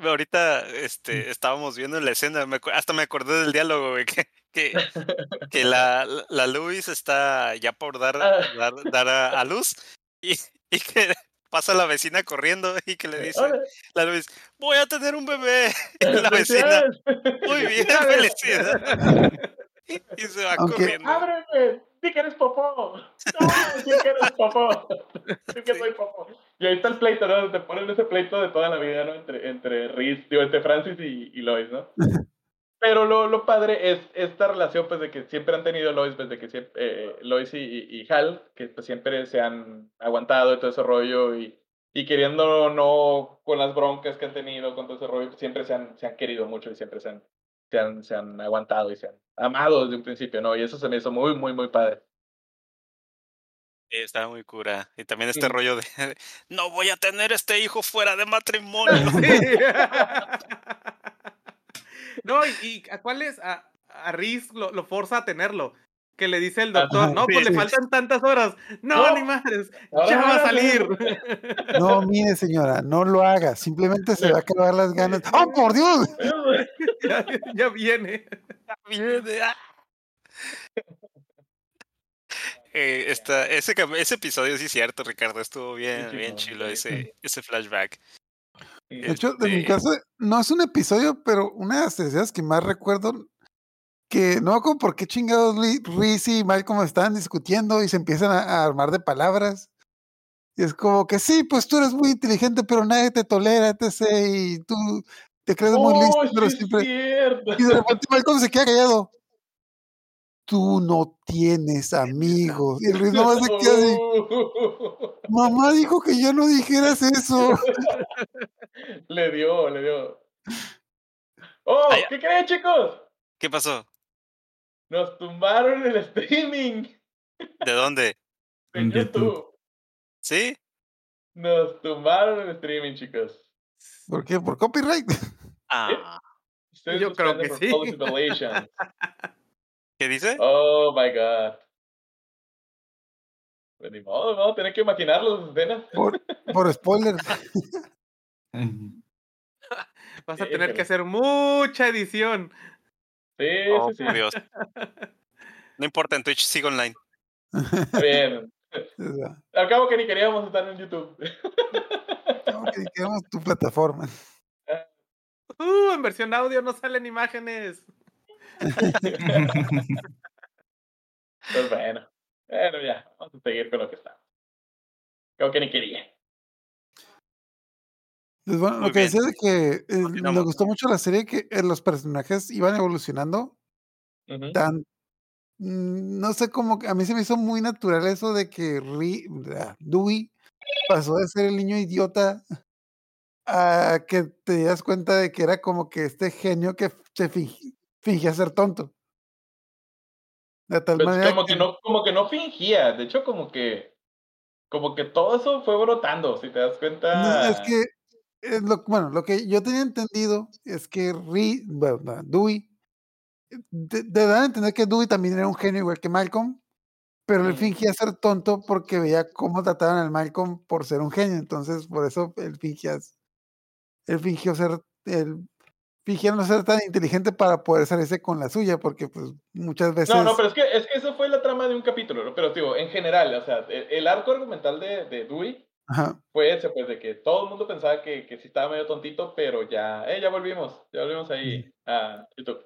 Ahorita este, estábamos viendo la escena, me hasta me acordé del diálogo, güey, que, que, que la, la- la Luis está ya por dar, Ah. dar, dar a, a luz y, y que pasa la vecina corriendo y que le dice, Hola, la Luis, voy a tener un bebé. La vecina, muy bien, felicidad. Y, se va Aunque- corriendo. ¡Ábreme! ¡Di que eres popó! ¡No, sí que eres popó! ¡Sí que Sí. soy popó! Y ahí está el pleito, ¿no? Te ponen ese pleito de toda la vida, ¿no? Entre, entre Reese, digo, entre Francis y, y Lois, ¿no? Pero lo, lo padre es esta relación, pues, de que siempre han tenido Lois, pues, de que siempre, eh, Lois y, y, y Hal, que pues siempre se han aguantado y todo ese rollo, y, y queriendo o no, con las broncas que han tenido, con todo ese rollo, pues, siempre se han, se han querido mucho y siempre se han, se han, se han aguantado y se han amado desde un principio, ¿no? Y eso se me hizo muy, muy, muy padre. Estaba muy cura. Y también este Sí. rollo de, no voy a tener este hijo fuera de matrimonio. Sí. No, y, y ¿a cuál es? A, a Riz lo, lo forza a tenerlo. Que le dice el doctor, Ajá, no, pues sí. le faltan tantas horas. No, No. ni madres, ya no, va a salir. No, mire, señora, no lo haga. Simplemente se va a acabar las ganas. ¡Oh, por Dios! ya, ya viene. Viene, ah. Eh, esta- ese, ese episodio sí es cierto, Ricardo, estuvo bien, Sí, bien sí. ese, ese flashback. De hecho, de mi Este- caso, no es un episodio, pero una de las escenas que más recuerdo, que no como por qué chingados Reese y Malcolm están discutiendo y se empiezan a, a armar de palabras. Y es como que sí, pues tú eres muy inteligente, pero nadie te tolera, etc. Y tú te crees muy listo, ¡Oh, pero siempre... Y de repente Malcolm se queda callado. Tú no tienes amigos. Y el Luis nomás se queda así. Mamá dijo que ya no dijeras eso. le dio, le dio. ¡Oh! Ay, ¿Qué creen, chicos? ¿Qué pasó? Nos tumbaron el streaming ¿De dónde? en YouTube. ¿Sí? Nos tumbaron el streaming, chicos. ¿Por qué? ¿Por copyright? Ah, Yo creo que sí. ¿Qué dice? Oh my god. Pues ni modo, vamos a tener que imaginar las escenas. Por, por spoilers. Vas a Sí, tener pero- que hacer mucha edición. Sí, Oh, sí, sí. Dios. No importa, en Twitch sigo online. Bien. Al cabo que ni queríamos estar en YouTube. no, que queremos tu plataforma. Uh, en versión audio no salen imágenes. Pues bueno. Bueno, ya. Vamos a seguir con lo que está. Creo que ni quería. Pues bueno, Muy lo que bien. decía de que eh, me gustó mucho la serie que eh, los personajes iban evolucionando tan mm, no sé cómo a mí se me hizo muy natural eso de que Ri, ah, Dewey pasó de ser el niño idiota a que te das cuenta de que era como que este genio que se fingi- fingía ser tonto. De tal Pues manera como que no, como que no fingía, de hecho como que, como que todo eso fue brotando, si te das No, es cuenta. que, lo, bueno, lo que yo tenía entendido es que Ri, bueno, no, Dewey, te, dan a entender que Dewey también era un genio igual que Malcolm, pero él fingía ser tonto porque veía cómo trataban al Malcolm por ser un genio, entonces por eso él fingía, él fingió ser, él fingió no ser tan inteligente para poder salirse con la suya, porque pues muchas veces, No, no, pero es que, es que eso fue la trama de un capítulo, ¿no? Pero digo, en general, o sea, el, el arco argumental de, de Dewey ajá, fue ese, pues, de que todo el mundo pensaba que, que sí estaba medio tontito, pero ya, eh, ya volvimos, ya volvimos ahí a YouTube.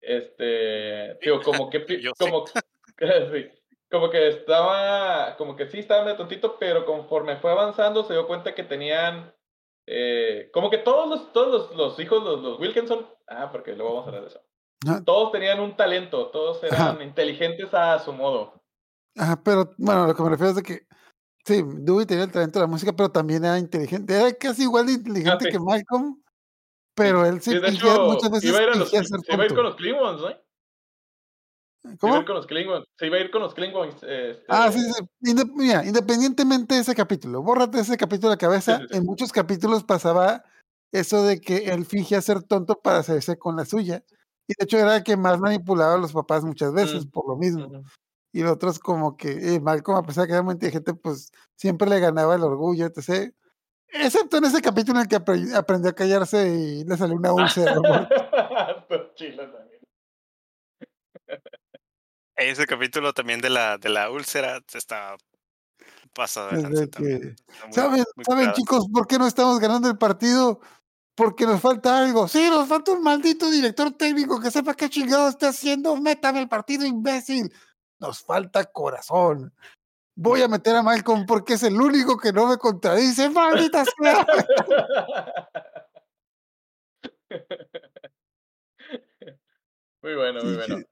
Este, digo, como que, como, sí, como que estaba, como que sí estaba medio tontito, pero conforme fue avanzando se dio cuenta que tenían, eh, como que todos los, todos los, los hijos, los, los Wilkinson, ah, porque luego vamos a hablar de eso, ajá, todos tenían un talento, todos eran Ajá. inteligentes a su modo. ajá, pero bueno, lo que me refiero es de que sí, Dewey tenía el talento de la música, pero también era inteligente, era casi igual de inteligente Ah, sí. que Malcolm, pero él sí Sí, de hecho, muchas veces iba a ir a los, fingía ser se iba a ir con los Klingons, ¿no? Se iba a ¿Cómo? ir con los Klingons, se iba a ir con los Klingons, este, Ah, sí, sí. Mira, independientemente de ese capítulo, bórrate ese capítulo de la cabeza. sí, sí. En muchos capítulos pasaba eso de que él fingía ser tonto para hacerse con la suya. Y de hecho era el que más manipulaba a los papás muchas veces Mm, por lo mismo. Y los otros como que eh, Malcolm, a pesar de que era muy inteligente, pues siempre le ganaba el orgullo, etc. Excepto en ese capítulo en el que apre- aprendió a callarse y le salió una úlcera. amor. Estos chilos también. Ese capítulo también de la, de la úlcera está pasado Es que, ¿Saben, muy ¿saben curada. chicos, por qué no estamos ganando el partido? Porque nos falta algo. Sí, nos falta un maldito director técnico que sepa qué chingado está haciendo. Métame el partido, imbécil. Nos falta corazón. Voy a meter a Malcolm porque es el único que no me contradice. ¡Maldita sea! Muy bueno, muy bueno.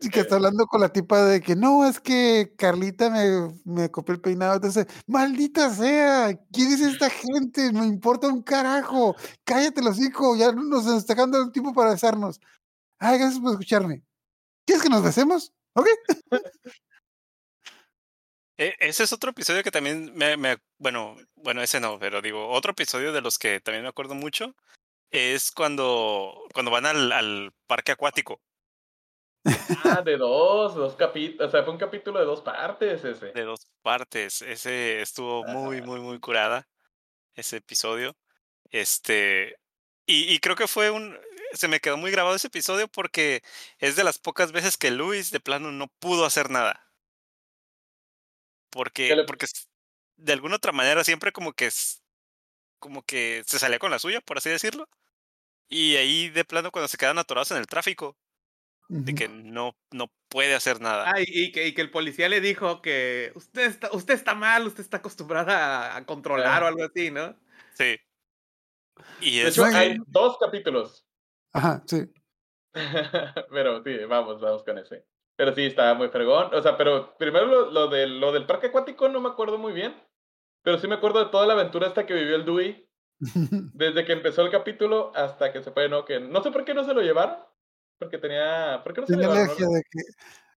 Y que- está hablando con la tipa de que no, es que Carlita me, me copió el peinado. Entonces, maldita sea, ¿quién es esta gente? Me importa un carajo. Cállate los hijos, ya nos está dando el tiempo para besarnos. Ay, gracias por escucharme. ¿Quieres que nos besemos? ¿Ok? E- ese es otro episodio que también me, bueno, bueno, ese no, pero digo, otro episodio de los que también me acuerdo mucho es cuando, cuando van al parque acuático Ah, de dos, dos capítulos. O sea, fue un capítulo de dos partes ese. de dos partes. Ese estuvo muy, muy, muy curada, ese episodio. Este, y, y creo que fue un, se me quedó muy grabado ese episodio porque es de las pocas veces que Luis de plano no pudo hacer nada. ¿Qué Porque, le- porque de alguna otra manera siempre como que como que se salía con la suya, por así decirlo. Y ahí de plano cuando se quedan atorados en el tráfico, de que no, no puede hacer nada. Ah, y, y que, y que el policía le dijo que usted está, usted está mal, usted está acostumbrada a, controlar Ah. o algo así, ¿no? Sí. Y De es hecho, hay dos capítulos. Ajá, sí. pero sí, vamos, vamos con ese. Pero sí, estaba muy fregón. O sea, pero primero lo, lo, del, lo del parque acuático no me acuerdo muy bien. Pero sí me acuerdo de toda la aventura hasta que vivió el Dewey. Desde que empezó el capítulo hasta que se fue, ¿no? Que no sé por qué no se lo llevaron. Porque tenía. ¿Por qué no se alergia de que.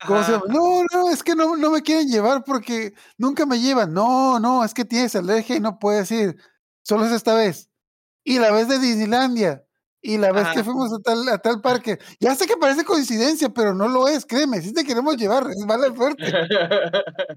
¿Cómo se llama? No, no, es que no, no me quieren llevar porque nunca me llevan. No, no, es que tienes alergia y no puedes ir. Solo es esta vez. Y la vez de Disneylandia. Y la vez que fuimos a tal, a tal parque. Ya sé que parece coincidencia, pero no lo es, créeme. Sí te queremos llevar, es mala suerte.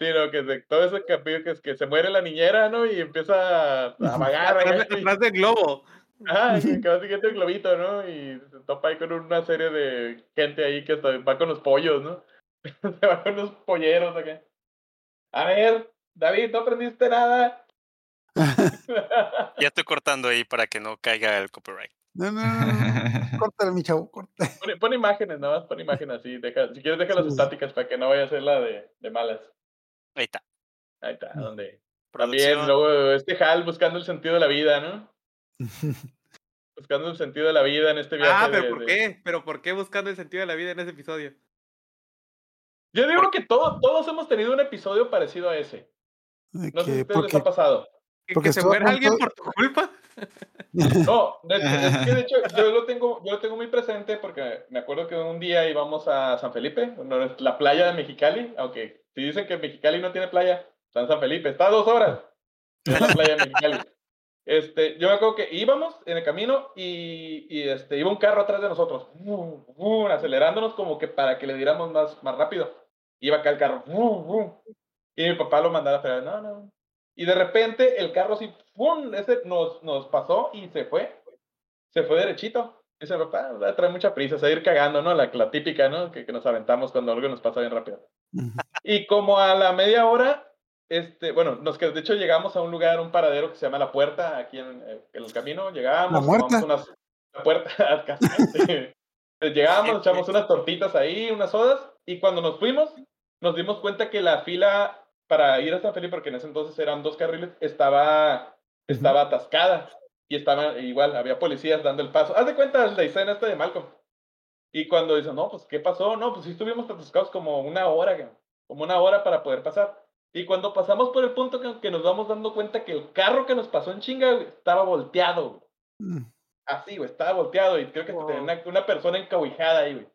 Sí, no, que se- todo ese capítulo que es que se muere la niñera, ¿no? Y empieza a, a vagar. Atrás, de- atrás del globo. Ajá, que, que va siguiendo el globito, ¿no? Y se topa ahí con una serie de gente ahí que hasta va con los pollos, ¿no? se va con los polleros acá. A ver, David, ¿no aprendiste nada? Ya estoy cortando ahí para que no caiga el copyright. No, no, no. Córtale, mi chavo, córtale. Pon, pon imágenes, nada más, pon imágenes así. Deja, si quieres, déjalas Sí. estáticas para que no vaya a ser la de, de malas. Ahí está. Ahí está, Mm. donde. También, luego este Hal buscando el sentido de la vida, ¿no? Buscando el sentido de la vida en este viaje. Ah, pero de- ¿por de- qué? ¿Pero por qué buscando el sentido de la vida en ese episodio? Yo digo que todo- todos hemos tenido un episodio parecido a ese. De No sé si ustedes les porque, ha pasado. ¿Que, Porque que se muera alguien por tu culpa? No, es, es que de hecho yo lo tengo, yo lo tengo muy presente porque me acuerdo que un día íbamos a San Felipe, no, es la playa de Mexicali, aunque si dicen que Mexicali no tiene playa, está en San Felipe, está a dos horas de la playa de Mexicali. Este, yo me acuerdo que íbamos en el camino y, y, este, iba un carro atrás de nosotros, ¡vum! ¡vum! acelerándonos como que para que le diéramos más, más rápido. Iba acá el carro, y mi papá lo mandaba a frenar, no, no. Y de repente el carro así, ¡pum! Ese nos, nos pasó y se fue. Se fue derechito. Dice, papá, va a traer mucha prisa, se va a ir cagando, ¿no? La, la típica, ¿no? Que, que nos aventamos cuando algo nos pasa bien rápido. Y como a la media hora, este, bueno, nos que de hecho llegamos a un lugar, un paradero que se llama La Puerta, aquí en, eh, en el camino, llegábamos, La unas, la puerta, sí. Llegábamos, echamos unas tortitas ahí, unas sodas, y cuando nos fuimos, nos dimos cuenta que la fila para ir a San Felipe, porque en ese entonces eran dos carriles, estaba, estaba atascada. Y estaba igual, había policías dando el paso. Haz de cuenta la escena esta de Malcolm. Y cuando dicen, no, pues, ¿qué pasó? No, pues sí estuvimos atascados como una hora, como una hora para poder pasar. Y cuando pasamos por el punto que, que nos vamos dando cuenta que el carro que nos pasó en chinga güey, estaba volteado. güey. Mm. Así, güey, estaba volteado. Y creo que Wow. tenía una, una persona encabujada ahí, güey.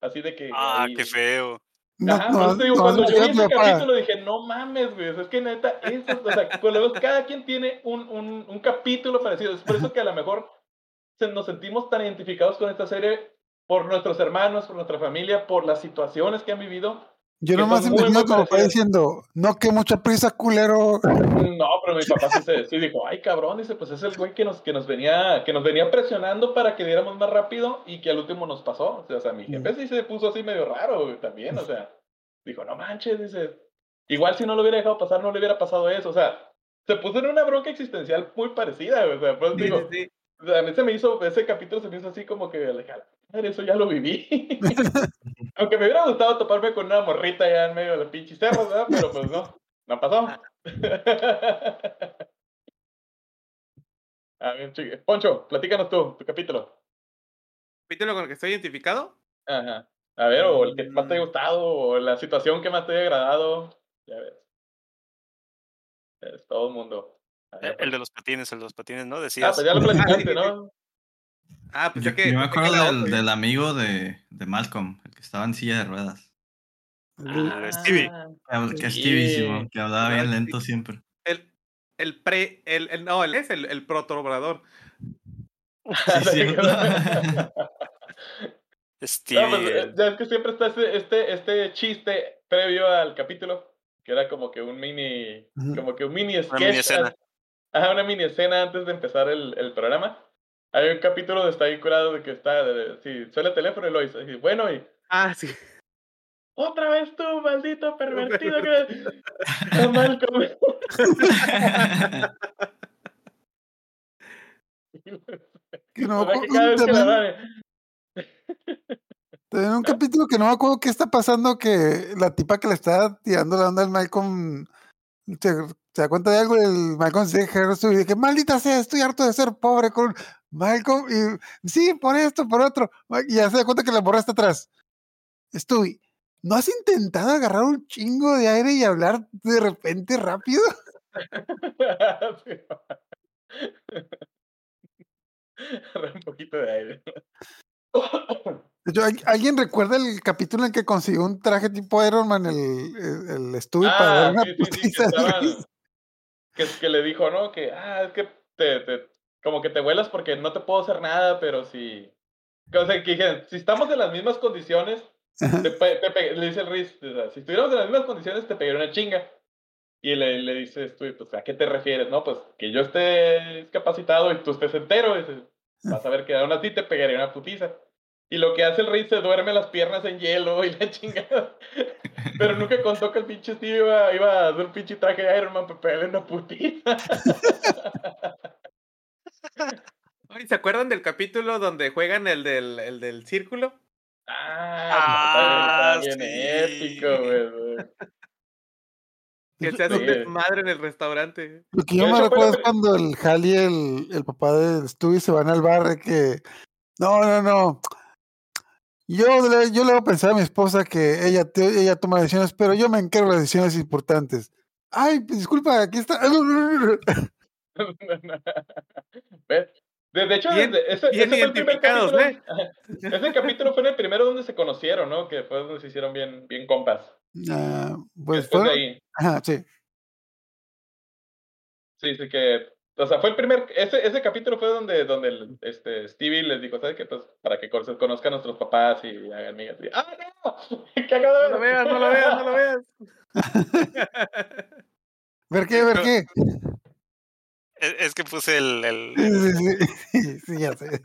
Así de que. Ah, ahí- qué feo. No, Ajá, no, eso te digo, no, cuando no, yo vi no, ese capítulo dije, no mames, güey, es que neta, eso, o sea, cada quien tiene un, un, un capítulo parecido, es por eso que a lo mejor se, nos sentimos tan identificados con esta serie por nuestros hermanos, por nuestra familia, por las situaciones que han vivido. Yo nomás imagino papá parecidas. diciendo, no, que mucha prisa, culero. No, pero mi papá sí, se, sí dijo, ay cabrón, dice, pues es el güey que nos, que nos venía, que nos venía presionando para que diéramos más rápido y que al último nos pasó. O sea, o sea, mi jefe sí se puso así medio raro güey, también, o sea, dijo, no manches, dice, igual si no lo hubiera dejado pasar, no le hubiera pasado eso. O sea, se puso en una bronca existencial muy parecida, güey, o sea, pues Sí, digo, sí, o sea, a mí se me hizo, ese capítulo se me hizo así como que, "A la madre, eso ya lo viví. Aunque me hubiera gustado toparme con una morrita ya en medio de la pinche cerro, ¿verdad? Pero pues no, no pasó. A ver, chique- Poncho, platícanos tú, tu capítulo. ¿Capítulo con el que estoy identificado? Ajá. A ver, o el que más te haya Mm. gustado, o la situación que más te haya agradado. Ya ves. Es todo el mundo. Ver, Eh, El de los patines, el de los patines, ¿no? Ah, Decías. pues ya lo Ah, platicaste, ¿no? Ah, pues Yo, es que. yo me que acuerdo del, del amigo de, de Malcolm, el que estaba en silla de ruedas. Ah, Stevie. Que, habla- que Sí. tivísimo, que hablaba Ah, bien sí. lento siempre. El, el pre. El, el- no, él es el, el proto-obrador. Sí. No, Stevie. pues, eh, ya es que siempre está este, este, este chiste previo al capítulo, que era como que un mini, como que un mini sketch. mini escena. Ajá, una mini escena antes de empezar el, el programa. Hay un capítulo donde está ahí curado de que está, de, de- sí, suena el teléfono y lo dice, y bueno, y Ah, sí. otra vez tú, maldito pervertido que... Que no, ¿Verdad que cada vez que la también- un capítulo que no me acuerdo qué está pasando, que la tipa que le está tirando la onda al Malcolm se, se da cuenta de algo el Malcolm se deja y dice, maldita sea, estoy harto de ser pobre con Malcolm y sí, por esto, por otro. Y ya se da cuenta que la morra está atrás. Estoy, ¿no has intentado agarrar un chingo de aire y hablar de repente rápido? Un poquito de aire. ¿al- ¿alguien recuerda el capítulo en que consiguió un traje tipo Iron Man, el, el, el Stewie, para dar Ah, una sí, sí, sí, que estaban, que, que le dijo, ¿no? Que, ah, es que te, te, como que te vuelas porque no te puedo hacer nada, pero si, o sea, que dije, si estamos en las mismas condiciones, te, te pe- le dice el Riz, o sea, si estuviéramos en las mismas condiciones, te pegaría una chinga. Y le, le dices tú, pues, ¿a qué te refieres? No, pues, que yo esté discapacitado y tú estés entero, dices, vas a ver que aún así te pegaría una putiza. Y lo que hace el Riz se duerme las piernas en hielo y la chingada. Pero nunca contó que el pinche Steve iba, iba a hacer un pinche traje de Iron Man para pegarle una putiza. ¿Se acuerdan del capítulo donde juegan el del, el del círculo? Ah, Ah, está bien, está bien sí. épico, güey. Que se hace un Sí. desmadre en el restaurante. Lo que yo me recuerdo la es cuando el Jali, el, el papá de Stewie, se van al bar de que. No, no, no. Yo le, yo le voy a pensar a mi esposa que ella, te- ella toma decisiones, pero yo me encargo de las decisiones importantes. Ay, pues, disculpa, aquí está. ¿Ves? De, hecho, Bien- desde- ese, bien ese fue el primer capítulo. Ajá. Ese capítulo fue en el primero donde se conocieron, ¿no? Que fue donde se hicieron bien, bien compas. Ah, pues Después de fue. ahí. Ajá, sí. Sí, sí que. O sea, fue el primer. Ese, ese capítulo fue donde, donde este, Stevie les dijo, ¿sabes qué? Pues para que se conozcan a nuestros papás y hagan amigas. Y, ¡Ah, no! ¿Qué acabo de No lo veas, no lo veas, no lo veas. ¿Ver qué? ¿Ver qué? Es, es que puse el, el- Sí, ya sé.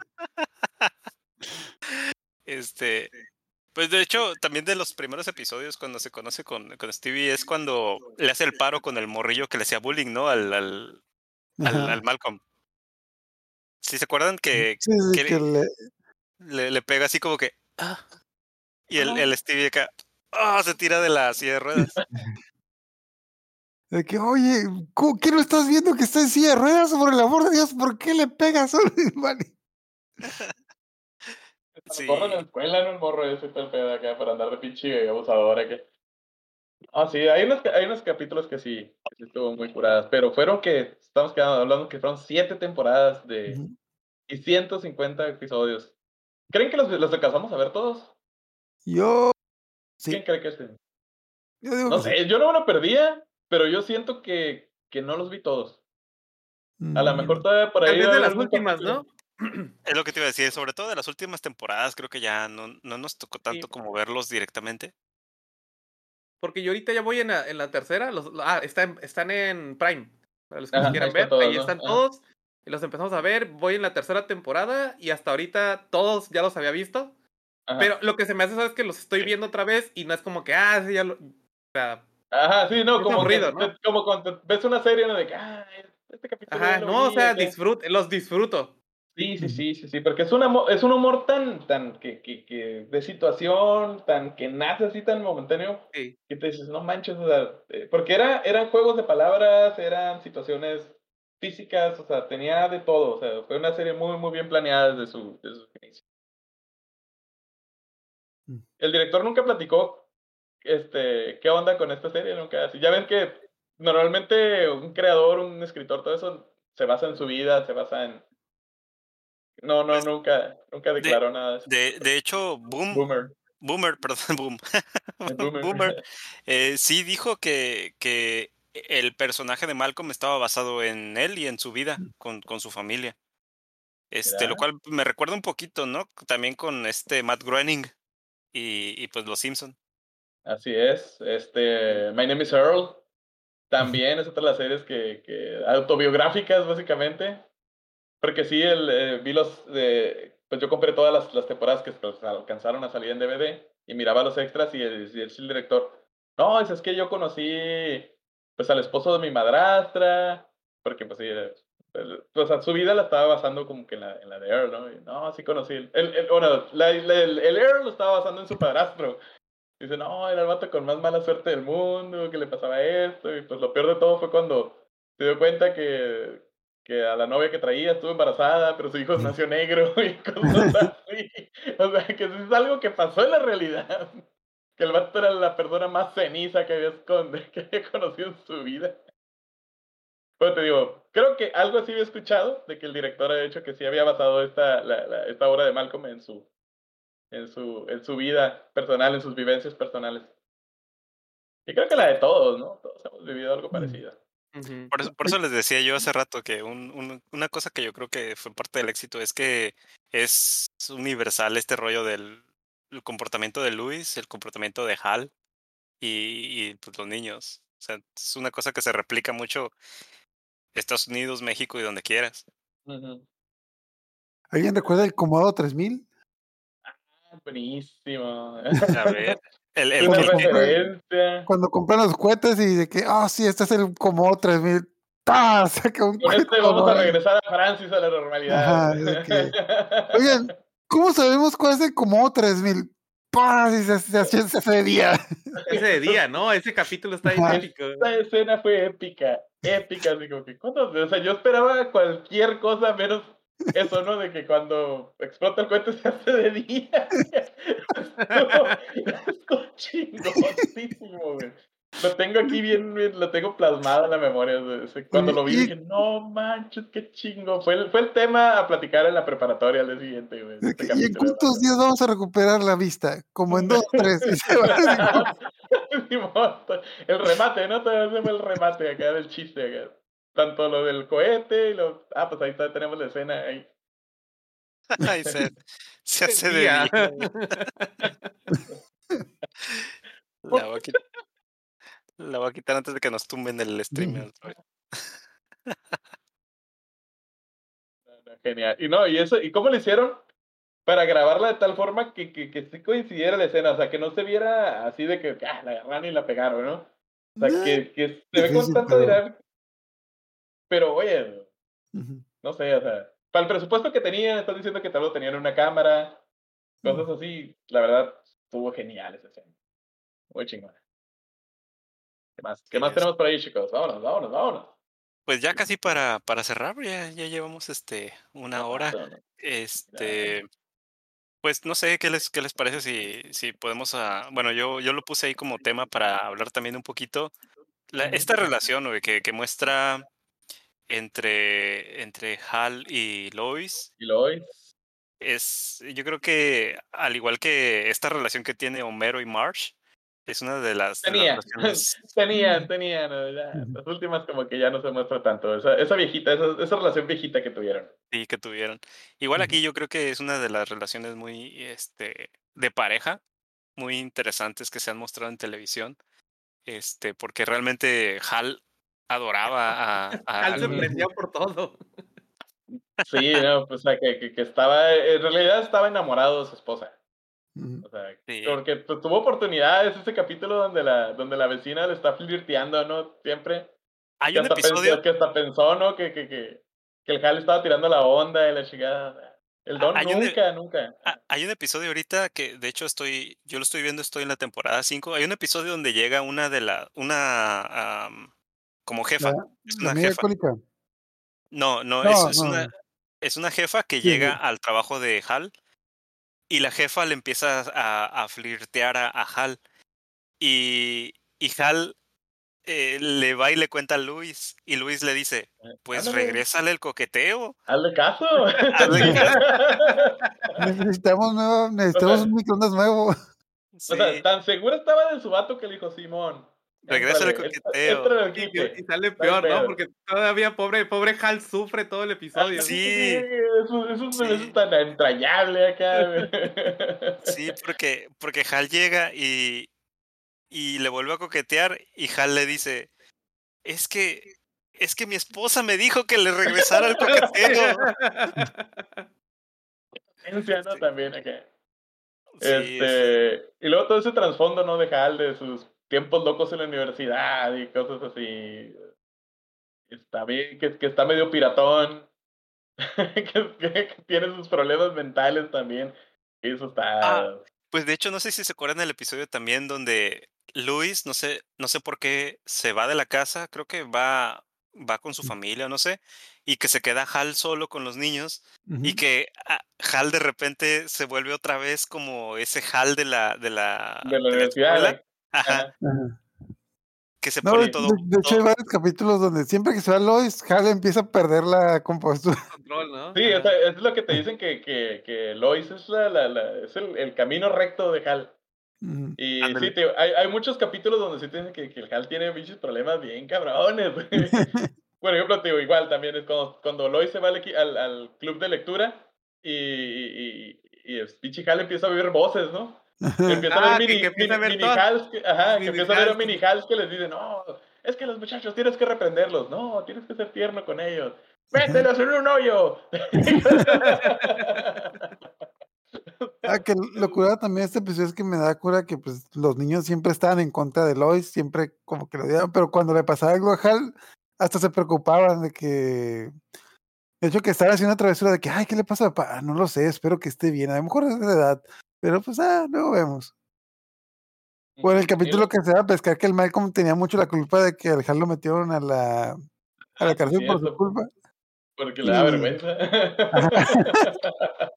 este. Pues de hecho, también de los primeros episodios cuando se conoce con, con Stevie es cuando le hace el paro con el morrillo que le hacía bullying, ¿no? Al, al, al, Ajá. al Malcolm. ¿Sí se acuerdan que Sí, sí, que- que le- le, le pega así como que. "Ah", y el, el Stevie acá. "Ah", se tira de la silla de ruedas. de que, oye, ¿cómo- ¿qué no estás viendo que está en silla de ruedas? Por el amor de Dios, ¿por qué le pegas? Vale. Sí. Corre en la escuela, ¿no? El morro ese el pedo acá para andar de pinche abusador acá. Ah, sí, hay unos, hay unos capítulos que sí, que sí estuvo muy curadas, pero fueron que, estamos quedando, hablando que fueron siete temporadas de, Ujú. y 150 episodios. ¿Creen que los, los alcanzamos a ver todos? Yo, sí, ¿Quién cree que sí? yo digo No que sí. sé, yo no me lo perdía, pero yo siento que, que no los vi todos. A lo Mm, mejor todavía por ahí. De las últimas. ¿no? Es lo que te iba a decir, sobre todo de las últimas temporadas, creo que ya no, no nos tocó tanto como verlos directamente. Porque yo ahorita ya voy en la, en la tercera. Los, ah, están, están en Prime. Para los que los Ajá, quieran ver, todos, ahí ¿no? están Ajá. todos. Y los empezamos a ver. Voy en la tercera temporada y hasta ahorita todos ya los había visto. Ajá. Pero lo que se me hace ¿sabes? es que los estoy viendo otra vez y no es como que, ah, sí, ya lo. O sea, Ajá, sí, no, Es como, aburrido, que- ¿no? como cuando ves una serie, ¿no? De que, ah, este capítulo. ajá, no, o sea, acá". disfrut los disfruto. Sí, sí, sí, sí, sí, porque es un amor, es un humor tan, tan, que, que, que, de situación, tan, que nace así tan momentáneo, Sí. que te dices, no manches, o sea, eh, porque era, eran juegos de palabras, eran situaciones físicas, o sea, tenía de todo, o sea, fue una serie muy, muy bien planeada desde su, desde su inicio. Mm. El director nunca platicó, este, qué onda con esta serie, nunca, así, ya ven que normalmente un creador, un escritor, todo eso se basa en su vida, se basa en... No, no, Pues, nunca, nunca declaró nada de eso. De, de hecho, Boom, Boomer. Boomer, perdón, Boom. boomer. Boomer eh, sí dijo que, que el personaje de Malcolm estaba basado en él y en su vida con, con su familia. Este, lo cual me recuerda un poquito, ¿no? También con este Matt Groening y, y pues los Simpson. Así es. Este, My Name is Earl. También es otra de las series que, que autobiográficas, básicamente. Porque sí, el, eh, vi los. de pues yo compré todas las, las temporadas que pues, alcanzaron a salir en DVD y miraba los extras y el, y el, director. No, es, es que yo conocí pues al esposo de mi madrastra. Porque pues sí, el- o su vida la estaba basando como que en la, en la de Earl, ¿no? Y, no, sí conocí. El, el- bueno, la- la- el, el Earl lo estaba basando en su padrastro. Dice, no, era el vato con más mala suerte del mundo, que le pasaba esto. Y pues lo peor de todo fue cuando se dio cuenta que, que a la novia que traía estuvo embarazada, pero su hijo nació negro y cosas así. O sea, que eso es algo que pasó en la realidad. Que el vato era la persona más ceniza que había, que había conocido en su vida. Bueno, te digo, creo que algo así había escuchado de que el director ha dicho que sí había basado esta, la, la- esta obra de Malcolm en su, en su, en su vida personal, en sus vivencias personales. Y creo que la de todos, ¿no? Todos hemos vivido algo Mm. parecido. Por eso, por eso les decía yo hace rato que un, un- una cosa que yo creo que fue parte del éxito es que es universal este rollo del el comportamiento de Luis, el comportamiento de Hal y, y, pues, los niños. O sea, es una cosa que se replica mucho Estados Unidos, México y donde quieras. ¿Alguien recuerda el Comodo 3000? Buenísimo. A ver, el, el, Una referencia. Cuando compran los cohetes y de que, ah, sí, este es el Comodo 3000. ¡Pah! Saca un Con este vamos a regresar a Francis a la normalidad. Ajá, es que- Oigan, ¿cómo sabemos cuál es el Comodo 3000? ¡pah! Y se, se, se, se hace de día. Ese día, ¿no? Ese capítulo está Ajá. épico. Esta escena fue épica, épica, así como que, ¿cuántos? O sea, yo esperaba cualquier cosa menos eso, ¿no? De que cuando explota el cohete se hace de día. Estuvo chingoncísimo, güey. Lo tengo aquí bien, bien- lo tengo plasmado en la memoria. Cuando lo vi dije, no manches, qué chingo. Fue el, fue el tema a platicar en la preparatoria al día siguiente, güey. Este ¿Y en cuántos días vamos a recuperar la vista? Como en dos tres. El remate, ¿no? Todavía se fue el remate acá del chiste acá. Tanto lo del cohete y lo. Ah, pues ahí está, tenemos la escena ahí. Se, se hace de Día. La voy, a quitar, la voy a quitar antes de que nos tumben el stream. otra vez. No, no, Genial. Y no, y eso, ¿y cómo lo hicieron? Para grabarla de tal forma que, que, que sí coincidiera la escena, o sea, que no se viera así de que ah, la agarraron y la pegaron, ¿no? O sea, que, que se ve con tanta pero- oye, no sé, o sea, para el presupuesto que tenían, estás diciendo que tal vez tenían una cámara, cosas así, la verdad, estuvo genial esa escena. Muy chingona. ¿Qué más? ¿Qué Sí, más es- tenemos por ahí, chicos? Vámonos, vámonos, vámonos. Pues ya casi para, para cerrar, ya, ya llevamos este una hora. Este, pues no sé qué les, qué les parece si, si podemos, bueno, yo, yo lo puse ahí como tema para hablar también un poquito. La, esta relación güey, que, que muestra entre, entre Hal y Lois Y Lois. es, yo creo que al igual que esta relación que tiene Homero y Marge, es una de las, de las Tenía, relaciones- tenían, tenían. ¿no? Las últimas como que ya no se muestra tanto. Esa, esa viejita, esa, esa relación viejita que tuvieron. sí, que tuvieron. Igual aquí yo creo que es una de las relaciones muy este, de pareja, muy interesantes que se han mostrado en televisión. Este, porque realmente Hal adoraba a, a- se por todo. Sí, no, pues o sea, que, que, que estaba, en realidad estaba enamorado de su esposa. O sea, Sí. porque pues, tuvo oportunidades ese capítulo donde la, donde la vecina le está flirteando, ¿no? Siempre. Hay que, un hasta pensó, episodio, que hasta pensó, ¿no? Que, que, que, que el Hal estaba tirando la onda y la chingada. El Don hay un- nunca, nunca. Ah, Hay un episodio ahorita que de hecho estoy, yo lo estoy viendo, estoy en la temporada 5. Hay un episodio donde llega una de la, una como jefa. La- Es una jefa. alcohólica. No, no, No, es, es no, una, es una jefa que Sí, llega sí. al trabajo de Hal y la jefa le empieza a, a flirtear a, a Hal y, y Hal eh, le va y le cuenta a Luis y Luis le dice, pues Ándale, regrésale el coqueteo. Hazle caso. Hazle Necesitamos, nuevo, necesitamos un microondas nuevo. O sea, tan seguro estaba de su vato que le dijo Simón. Regresa entra- coqueteo. entra Y, quite". y sale peor, ¿no? Porque todavía pobre, pobre Hal sufre todo el episodio. sí. Eso, eso, Sí. eso es tan entrañable acá. Sí, porque, porque Hal llega y, y le vuelve a coquetear y Hal le dice, es que, es que mi esposa me dijo que le regresara al coqueteo. ¿no? Sí. También acá. Sí, es- este, y luego todo ese trasfondo, ¿no? De Hal, de sus tiempos locos en la universidad y cosas así. Está bien, que, que está medio piratón. que, que- que tiene sus problemas mentales también. Eso está. Ah, Pues de hecho, no sé si se acuerdan del episodio también donde Luis, no sé, no sé por qué se va de la casa, creo que va, va con su familia, no sé, y que se queda Hal solo con los niños, y que ah, Hal de repente se vuelve otra vez como ese Hal de la, de la, de la de la universidad. escuela. Ajá, Ajá. Ajá. que se No, pone de, todo. de hecho, hay varios capítulos donde siempre que se va Lois, Hal empieza a perder la compostura. Control, ¿no? Sí, o Ajá. sea, es lo que te dicen que, que, que Lois es, la, la, la- es el, el camino recto de Hal. Y sí, te- hay, hay muchos capítulos donde sí te dicen que, que el Hal tiene bichos problemas bien cabrones. Por ejemplo, te digo, igual también es cuando, cuando Lois se va al, equi- al, al club de lectura y, y, y, y el pinche Hal empieza a oír voces, ¿no? Que empieza Ah, a ver que- mini, que empieza a mini, ver mini. Hals que, ajá, que Mini a ver a mini Hals que les dicen, no, es que los muchachos tienes que reprenderlos, no, tienes que ser tierno con ellos. Mételos en un hoyo. Ah, que lo curada también este episodio es que me da cura que pues los niños siempre estaban en contra de Lois, siempre como que lo odiaban, pero cuando le pasaba algo a Hal, hasta se preocupaban de que, de hecho que estaba haciendo una travesura de que, ay, ¿qué le pasa a papá? "Ah, No lo sé, espero que esté bien, a lo mejor es de edad, Pero pues, ah, luego vemos. O en el capítulo lo- que se va a pescar que el Malcolm tenía mucho la culpa de que al Hal lo metieron a la, a la Ah, cárcel por su culpa. Porque le da y- vergüenza.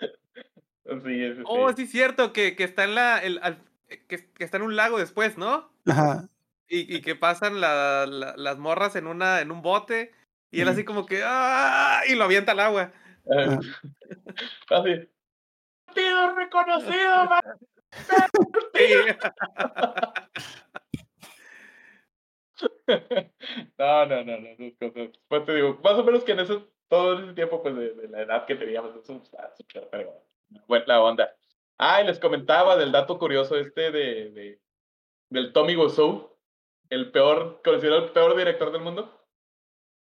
sí, sí, sí. Oh, sí, es cierto, que, que está en la. el- al- que, que está en un lago después, ¿no? Ajá. Y, y que pasan la- la- las morras en una, en un bote. Y él así como que. ¡ah! Y lo avienta al agua. Ah, Así. Partido reconocido. No, no, no, no. Pues te digo, más o menos que en ese, todo ese tiempo, pues de, de la edad que teníamos, eso está súper fregón. Buena onda. Ah, y les comentaba del dato curioso este de, de del Tommy Wiseau, el peor, considerado el peor director del mundo.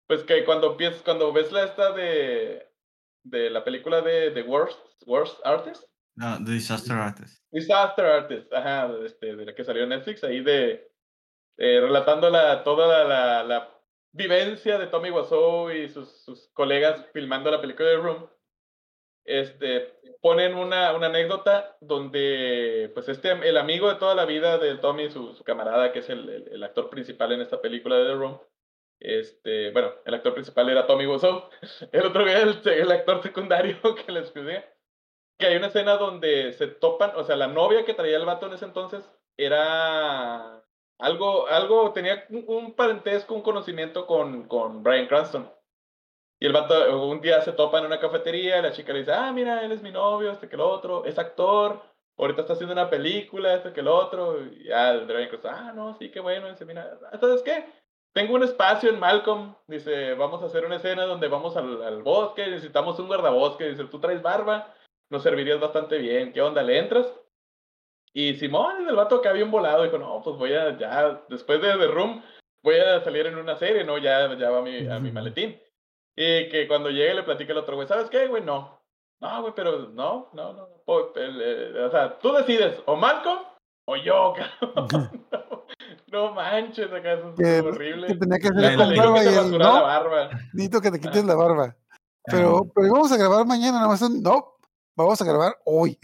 Pues que cuando empiezas, cuando ves la esta de, de la película de The Worst, Worst Artist, No, The Disaster Artist. Disaster Artist, ajá, este, de la que salió en Netflix, ahí de eh, relatando la, toda la, la, la vivencia de Tommy Wiseau y sus, sus colegas filmando la película de Room. Este, ponen una, una anécdota donde, pues, este, el amigo de toda la vida de Tommy, su, su camarada, que es el, el, el actor principal en esta película de The Room, este, bueno, el actor principal era Tommy Wiseau, el otro era el, el actor secundario que les puse que hay una escena donde se topan, o sea, la novia que traía el vato en ese entonces era algo, algo, tenía un, un parentesco, un conocimiento con, con Brian Cranston. Y el vato un día se topa en una cafetería la chica le dice, ah, mira, él es mi novio, este que el otro, es actor, ahorita está haciendo una película, este que el otro. Y ya Brian Cranston, ah, no, sí, qué bueno. Dice, mira, ¿sabes qué? Tengo un espacio en Malcolm, dice, vamos a hacer una escena donde vamos al, al bosque, necesitamos un guardabosque, dice, tú traes barba, nos servirías bastante bien, ¿qué onda? ¿Le entras? Y Simón, el vato que había un volado, dijo, no, pues voy a, ya, después de The Room, voy a salir en una serie, ¿no? Ya, ya va a mi, a mi maletín. Y que cuando llegue le platica el otro güey, ¿sabes qué, güey? No. No, güey, pero no, no, no. eh, o sea, tú decides, o Malcolm o yo, cabrón. No, no manches, acá eso Que, es horrible. que tenía que hacer con barba y él, rasurara la no, barba. necesito que te quites la barba. Pero, pero vamos a grabar mañana, nada más. No, vamos a grabar hoy.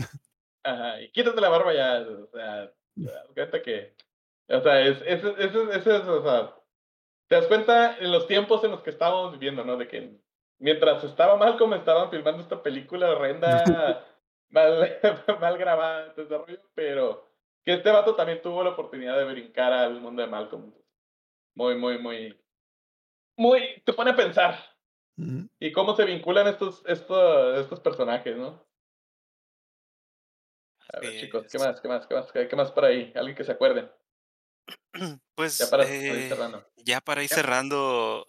Ajá, y quítate la barba ya, o sea, cuenta que, o sea, es, es, es, es, es- o sea, te das cuenta en los tiempos en los que estábamos viviendo, ¿no? De que mientras estaba mal como estaban filmando esta película horrenda, mal, mal grabada, todo ese rollo, pero que este vato también tuvo la oportunidad de brincar al mundo de Malcolm. Muy, muy, muy, muy, te pone a pensar, y cómo se vinculan estos, estos, estos personajes, ¿no? A ver, chicos, ¿qué más? ¿Qué más? ¿Qué más? ¿Qué más por ahí? Alguien que se acuerden. Pues Ya para, para ir eh, cerrando. ya para ir Ya. cerrando,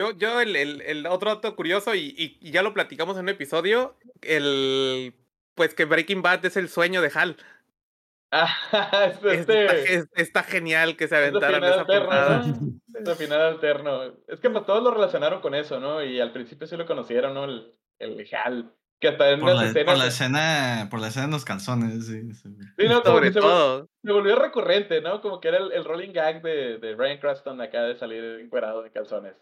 Yo, yo el, el, el otro dato curioso, y, y- y ya lo platicamos en un episodio, el pues que Breaking Bad es el sueño de Hal. Ah, es Es- este. Está, es- está genial que se de aventaran final esa alterno, portada. ¿no? Es de final alterno. Es que pues todos lo relacionaron con eso, ¿no? Y al principio sí lo conocieron, ¿no? El, el Hal. Que hasta en Por la, escenas. por la escena, por la escena en los calzones, sí. sí. Sí, no, como Sobre se, todo. se volvió recurrente, ¿no? Como que era el, el rolling gag de, de Brian Cranston acá de salir encuerado de calzones.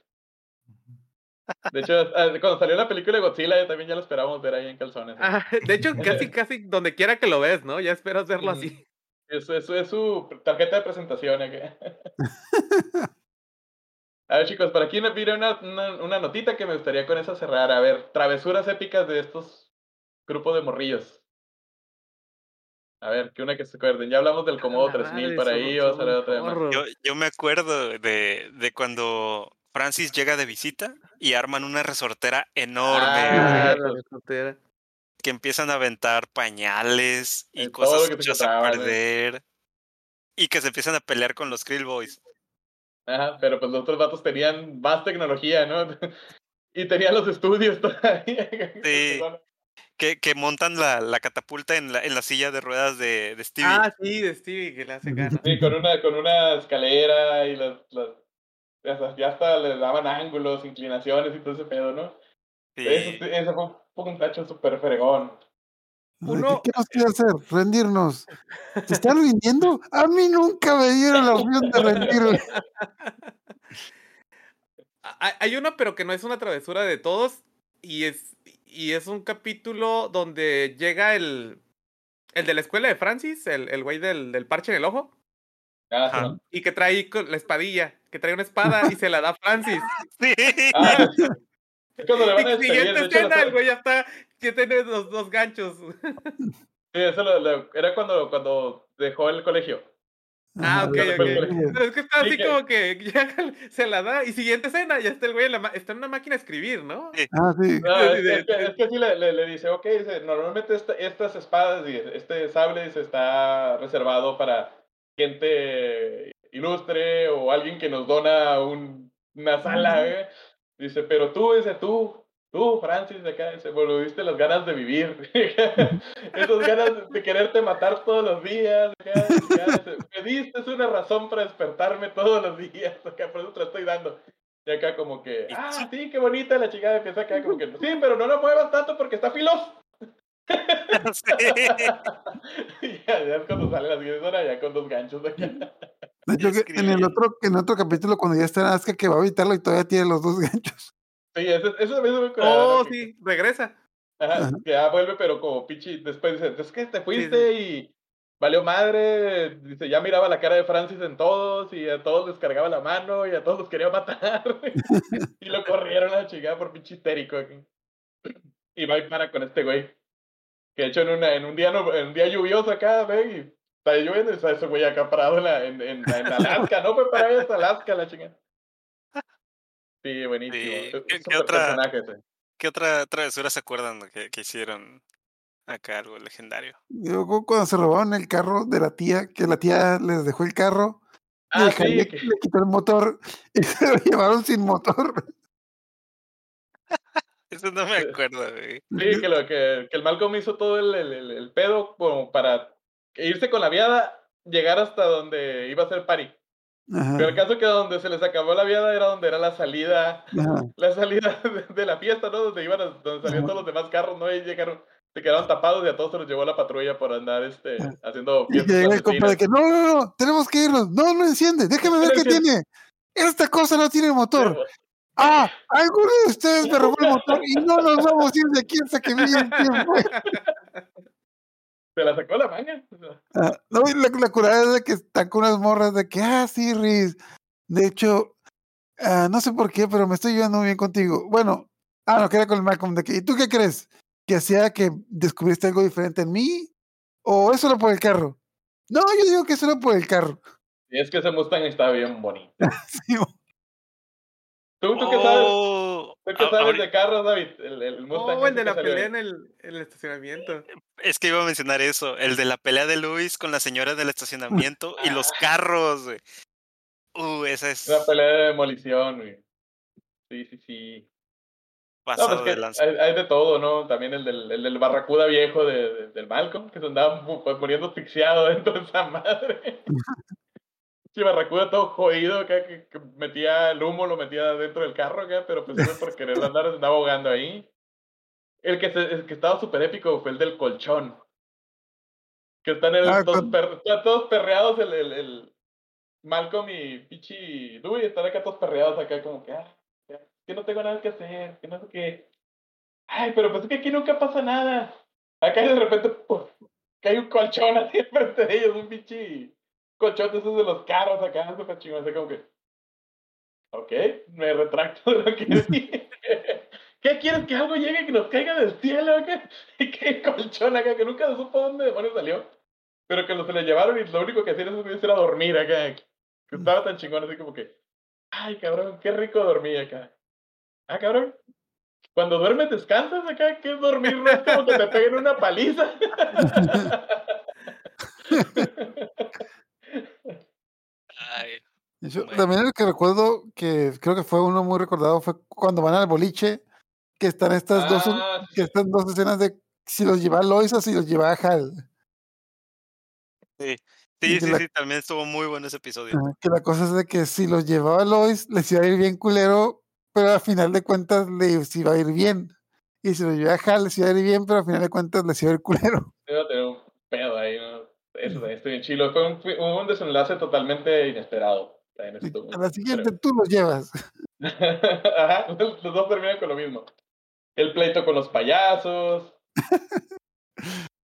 De hecho, ah, cuando salió la película de Godzilla también ya lo esperábamos ver ahí en calzones. ¿no? Ah, de hecho, casi, casi donde quiera que lo ves, ¿no? Ya esperas verlo así. Eso, eso es su tarjeta de presentación. acá. A ver, chicos, por aquí me pide una, una, una notita que me gustaría con esa cerrar. A ver, travesuras épicas de estos grupos de morrillos. A ver, que una que se acuerden. Ya hablamos del Comodo la 3000 madre, por ahí. son Vamos a ver un otra más. chorro. yo, yo me acuerdo de, de cuando Francis llega de visita y arman una resortera enorme Ah, la resortera. que empiezan a aventar pañales y cosas que a ¿no? perder y que se empiezan a pelear con los Krill Boys. Ajá, pero pues los otros vatos tenían más tecnología, ¿no? y tenían los estudios todavía. Sí. Que, que montan la, la catapulta en la, en la silla de ruedas de, de Stevie. Ah, sí, de Stevie, que le hace ganas. Sí, con una, con una escalera y las, las ya hasta- ya hasta le daban ángulos, inclinaciones y todo ese pedo, ¿no? Sí. Eso, eso fue un poco un tacho súper fregón. Uno- ¿Qué, nos quiere hacer? Rendirnos. ¿Se están rindiendo? A mí nunca me dieron la opción de rendirme. Hay hay una, pero que no es una travesura de todos. Y es. y es un capítulo donde llega el, el de la escuela de Francis, el, el güey del, del parche en el ojo, Ah, sí. y que trae la espadilla, que trae una espada y se la da a Francis. Sí. Ah, es cuando le van a Y despedir. siguiente escena, el güey ya está, que tiene los dos ganchos. Sí, eso lo- lo- era cuando, cuando dejó el colegio. Ah, ok, ya ok. Pero es que está Sí, así como que ya se la da. Y siguiente escena, ya está el güey en la ma- está en una máquina de escribir, ¿no? Sí. Ah, sí. No, es, que- es que, es que sí le, le, le dice, ok, dice, normalmente esta- estas espadas y este sable dice, está reservado para gente ilustre o alguien que nos dona un- una sala, ¿eh? Dice, pero tú, dice, tú, tú, Francis, de acá, dice, volviste las ganas de vivir. Esas ganas de quererte matar todos los días. Acá, acá, me diste una razón para despertarme todos los días. Acá, por eso te la estoy dando. Y acá como que, ah, sí. qué bonita la chica empieza acá como que, sí, pero no la muevas tanto porque está filoso. Sí. Ya, ya es cuando sale la siguiente hora, ya con dos ganchos acá. De hecho, que en el otro, en otro capítulo, cuando ya está en Azka, que va a evitarlo y todavía tiene los dos ganchos. Sí, eso, eso también es muy curado, Oh, sí, regresa. Ajá, Ajá. que ya vuelve, pero como pichi, después dice, es que te fuiste y valió madre, dice, ya miraba la cara de Francis en todos y a todos les cargaba la mano y a todos los quería matar. y lo corrieron a la chingada por pinche histérico aquí. Y va y para con este güey. Que de hecho en, una, en, un día no- en un día lluvioso acá, ve, y está lloviendo y está ese güey acá parado en, la, en, en, en Alaska, ¿no? Fue para allá hasta Alaska la chingada. Sí, buenísimo. Sí, ¿qué- otra-. ¿Qué otra travesura se acuerdan que, que hicieron acá algo legendario? Yo cu- cuando se robaron el carro de la tía, que la tía les dejó el carro, y Ah, el Jaime sí, que- le quitó el motor y se lo llevaron sin motor. Eso no me acuerdo, güey. Sí, que, lo, que, que el Malcolm hizo todo el, el, el- el pedo como para irse con la viada, llegar hasta donde iba a ser Party. Ajá, Pero el caso que donde se les acabó la viada era donde era la salida, ajá. la salida de, de la fiesta, ¿no? Donde iban, a- donde salían Ajá. todos los demás carros, ¿no? Y llegaron, se quedaron tapados y a todos se los llevó la patrulla por andar este, Ajá. haciendo Y que fiestas llega el compa de que no, no, no, tenemos que irnos. No, no enciende, déjame ver qué tiene. Esta cosa no tiene motor. Ah, alguno de ustedes me robó el motor y no nos vamos a ir de aquí hasta que viene el tiempo. Se la sacó la manga. Ah, no, y la, la curada es de que están con unas morras de que, ah, sí, Riz. De hecho, ah, no sé por qué, pero me estoy llevando muy bien contigo. Bueno, ah, no, que era con el Malcolm. De que, ¿Y tú qué crees? ¿Que hacía que descubriste algo diferente en mí? ¿O es solo por el carro? No, yo digo que es solo por el carro. Y es que ese Mustang está bien bonito. Sí, ¿Tú, tú qué sabes? Oh, ¿Tú qué sabes ahorita- de carros, David? El, el Mustang Oh, el de la pelea en el, en el estacionamiento. Es que iba a mencionar eso, el de la pelea de Luis con la señora del estacionamiento y los carros, güey. Uh, esa es Una pelea de demolición, güey. Sí, sí, sí. No, pasado pues que de lanza. hay, hay de todo, ¿no? También el del, el del barracuda viejo de, de- del Malcolm, que se andaba pues, muriendo asfixiado dentro de esa madre. Sí, barracuda todo jodido acá, que, que metía el humo, lo metía dentro del carro acá, pero pues eso por querer andar andaba ahogando ahí. El que, se- el que estaba súper épico fue el del colchón. Que están el- Ah, todos, per- todos perreados el, el, el Malcolm y Pichi Dewey están acá todos perreados acá como que, ah, que no tengo nada que hacer, que no sé qué. Ay, pero pues es que aquí nunca pasa nada. Acá de repente, que hay un colchón así enfrente de ellos, un pinche colchón de esos de los carros acá, súper chingón, así como que, ok, me retracto de lo que dije. ¿Qué quieres que algo llegue que nos caiga del cielo? Y que colchón acá, que nunca se supo dónde demonios salió. Pero que lo se le llevaron y lo único que hacían esos era dormir acá. Que estaba tan chingón así como que, ay cabrón, qué rico dormir acá. Ah, cabrón. Cuando duermes descansas acá, ¿qué es dormir? No es como que te peguen una paliza. Ay, Yo- Bueno. También el que recuerdo que creo que fue uno muy recordado fue cuando van al boliche, que están estas dos Ah, que están dos escenas de si los lleva Lois o si los lleva Hal. sí, sí, sí, la- sí, también estuvo muy bueno ese episodio. Que la cosa es de que si los llevaba Lois les iba a ir bien culero, pero al final de cuentas les iba a ir bien. Y si los llevaba Hal les iba a ir bien, pero al final de cuentas les iba a ir culero. Iba a tener un pedo ahí, ¿no? Eso también estoy en chilo. Fue un, fue un desenlace totalmente inesperado. A la siguiente tú los llevas. Ajá, los dos terminan con lo mismo. el pleito con los payasos.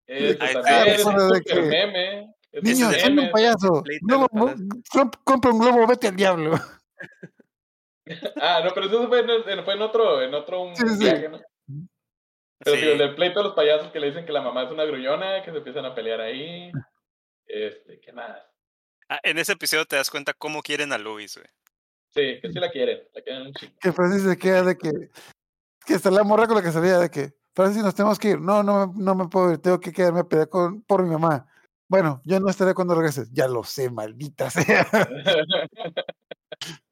Es que- meme. Niños, un payaso. Globo. Trump compra un globo, vete al diablo. Ah, no, pero eso fue en, fue en otro, en otro un Sí, sí, sí. viaje, ¿no? Pero Sí. digo, el del pleito de los payasos que le dicen que la mamá es una gruñona, que se empiezan a pelear ahí. Este, ¿qué más? Ah, en ese episodio te das cuenta cómo quieren a Luis, güey. Sí, que sí la quieren, la quieren un chingo. Que Francis se queda de que. Que está la morra con la que salía de que. Francis, nos tenemos que ir. No, no, me- no me puedo ir. Tengo que quedarme a pelear con, por mi mamá. Bueno, yo no estaré cuando regreses. Ya lo sé, maldita sea.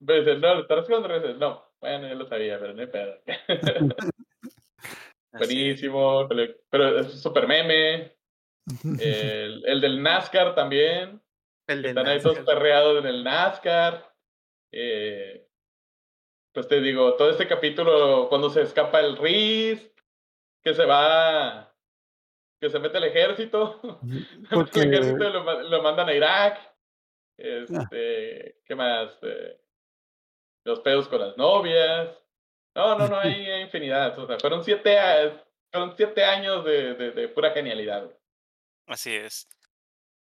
Dice, no, ¿estarás cuando regreses? No, bueno, ya lo sabía, pero no hay pedo. Buenísimo, pero, pero es súper meme. El, el del NASCAR también. El Están ahí todos perreados en el NASCAR. Eh, pues te digo, todo este capítulo, cuando se escapa el Riz, que se va, que se mete al ejército, Porque- el ejército lo, lo mandan a Irak. Este, ¿qué más? Eh, los pedos con las novias. No, no, no, hay, hay infinidad. O sea, fueron siete, fueron siete años de, de, de pura genialidad. Así es.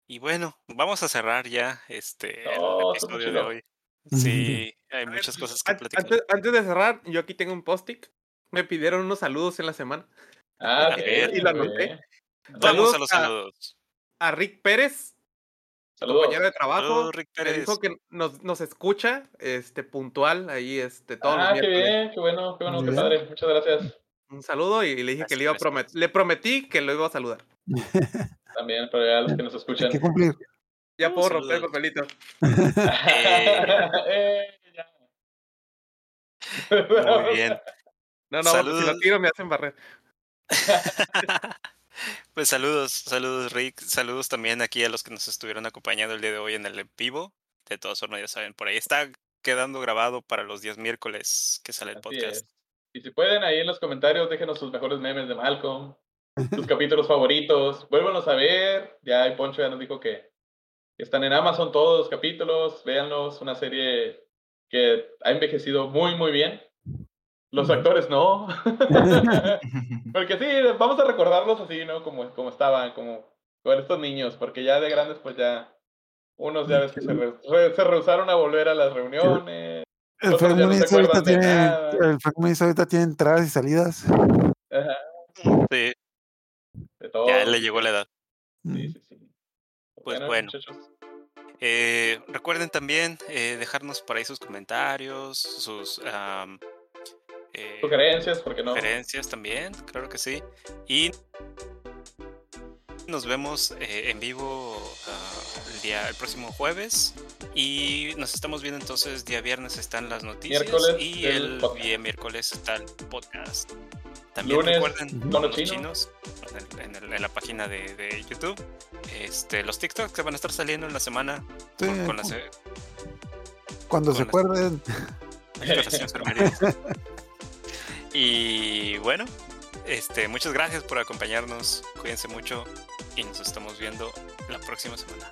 Y bueno, vamos a cerrar ya este el No, episodio de hoy. Sí, hay muchas cosas que platicar. Antes, antes de cerrar, yo aquí tengo un post-it. Me pidieron unos saludos en la semana. Ah, ver. Y lo anoté. saludos a los saludos. A Rick Pérez, Saludos. compañero de trabajo. Saludos, Rick Me Pérez. dijo que nos, nos escucha este, puntual ahí este, todos Ah, los qué bien, qué bueno, qué bueno, qué padre. Muchas gracias. Un saludo y le dije que le iba a prometer. Le prometí que lo iba a saludar. También para los que nos Hay escuchan. que cumplir. Ya puedo romper el papelito. Eh, ya. Muy bien. No, no, si lo tiro me hacen barrer. Pues saludos, saludos Rick, saludos también aquí a los que nos estuvieron acompañando el día de hoy en el en vivo. De todas formas, ya saben, por ahí está quedando grabado para los días miércoles que sale el Así podcast. es. Y si pueden, ahí en los comentarios déjenos sus mejores memes de Malcolm, sus capítulos favoritos. Vuélvanos a ver. Ya el Poncho ya nos dijo que están en Amazon todos los capítulos. Véanlos, una serie que ha envejecido muy, muy bien. Los actores no. porque sí, vamos a recordarlos así, ¿no? Como, como estaban, como con estos niños, porque ya de grandes, pues ya. Unos ya ves que se, re- re- se rehusaron a volver a las reuniones. El no Frank Muniz ahorita tiene. El ahorita tiene entradas y salidas. Ajá, Sí, de todo. ya le llegó la edad. Sí, sí, sí. Pues bueno. Eh, recuerden también eh, dejarnos por ahí sus comentarios, sus eh, Sugerencias, porque no. sugerencias también, claro que sí. Y nos vemos eh, en vivo ah, el día el próximo jueves y nos estamos viendo entonces día viernes están las noticias Miércoles y el día miércoles está el podcast. También Lunes, recuerden mono los chino. chinos en, el- en el- en la página de, de YouTube. Este, los TikToks que van a estar saliendo en la semana Sí, con, con las, eh, Cuando se con las- acuerden. Y bueno, este, muchas gracias por acompañarnos. Cuídense mucho y nos estamos viendo la próxima semana.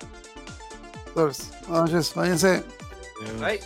Entonces, buenas noches, váyanse. Bye.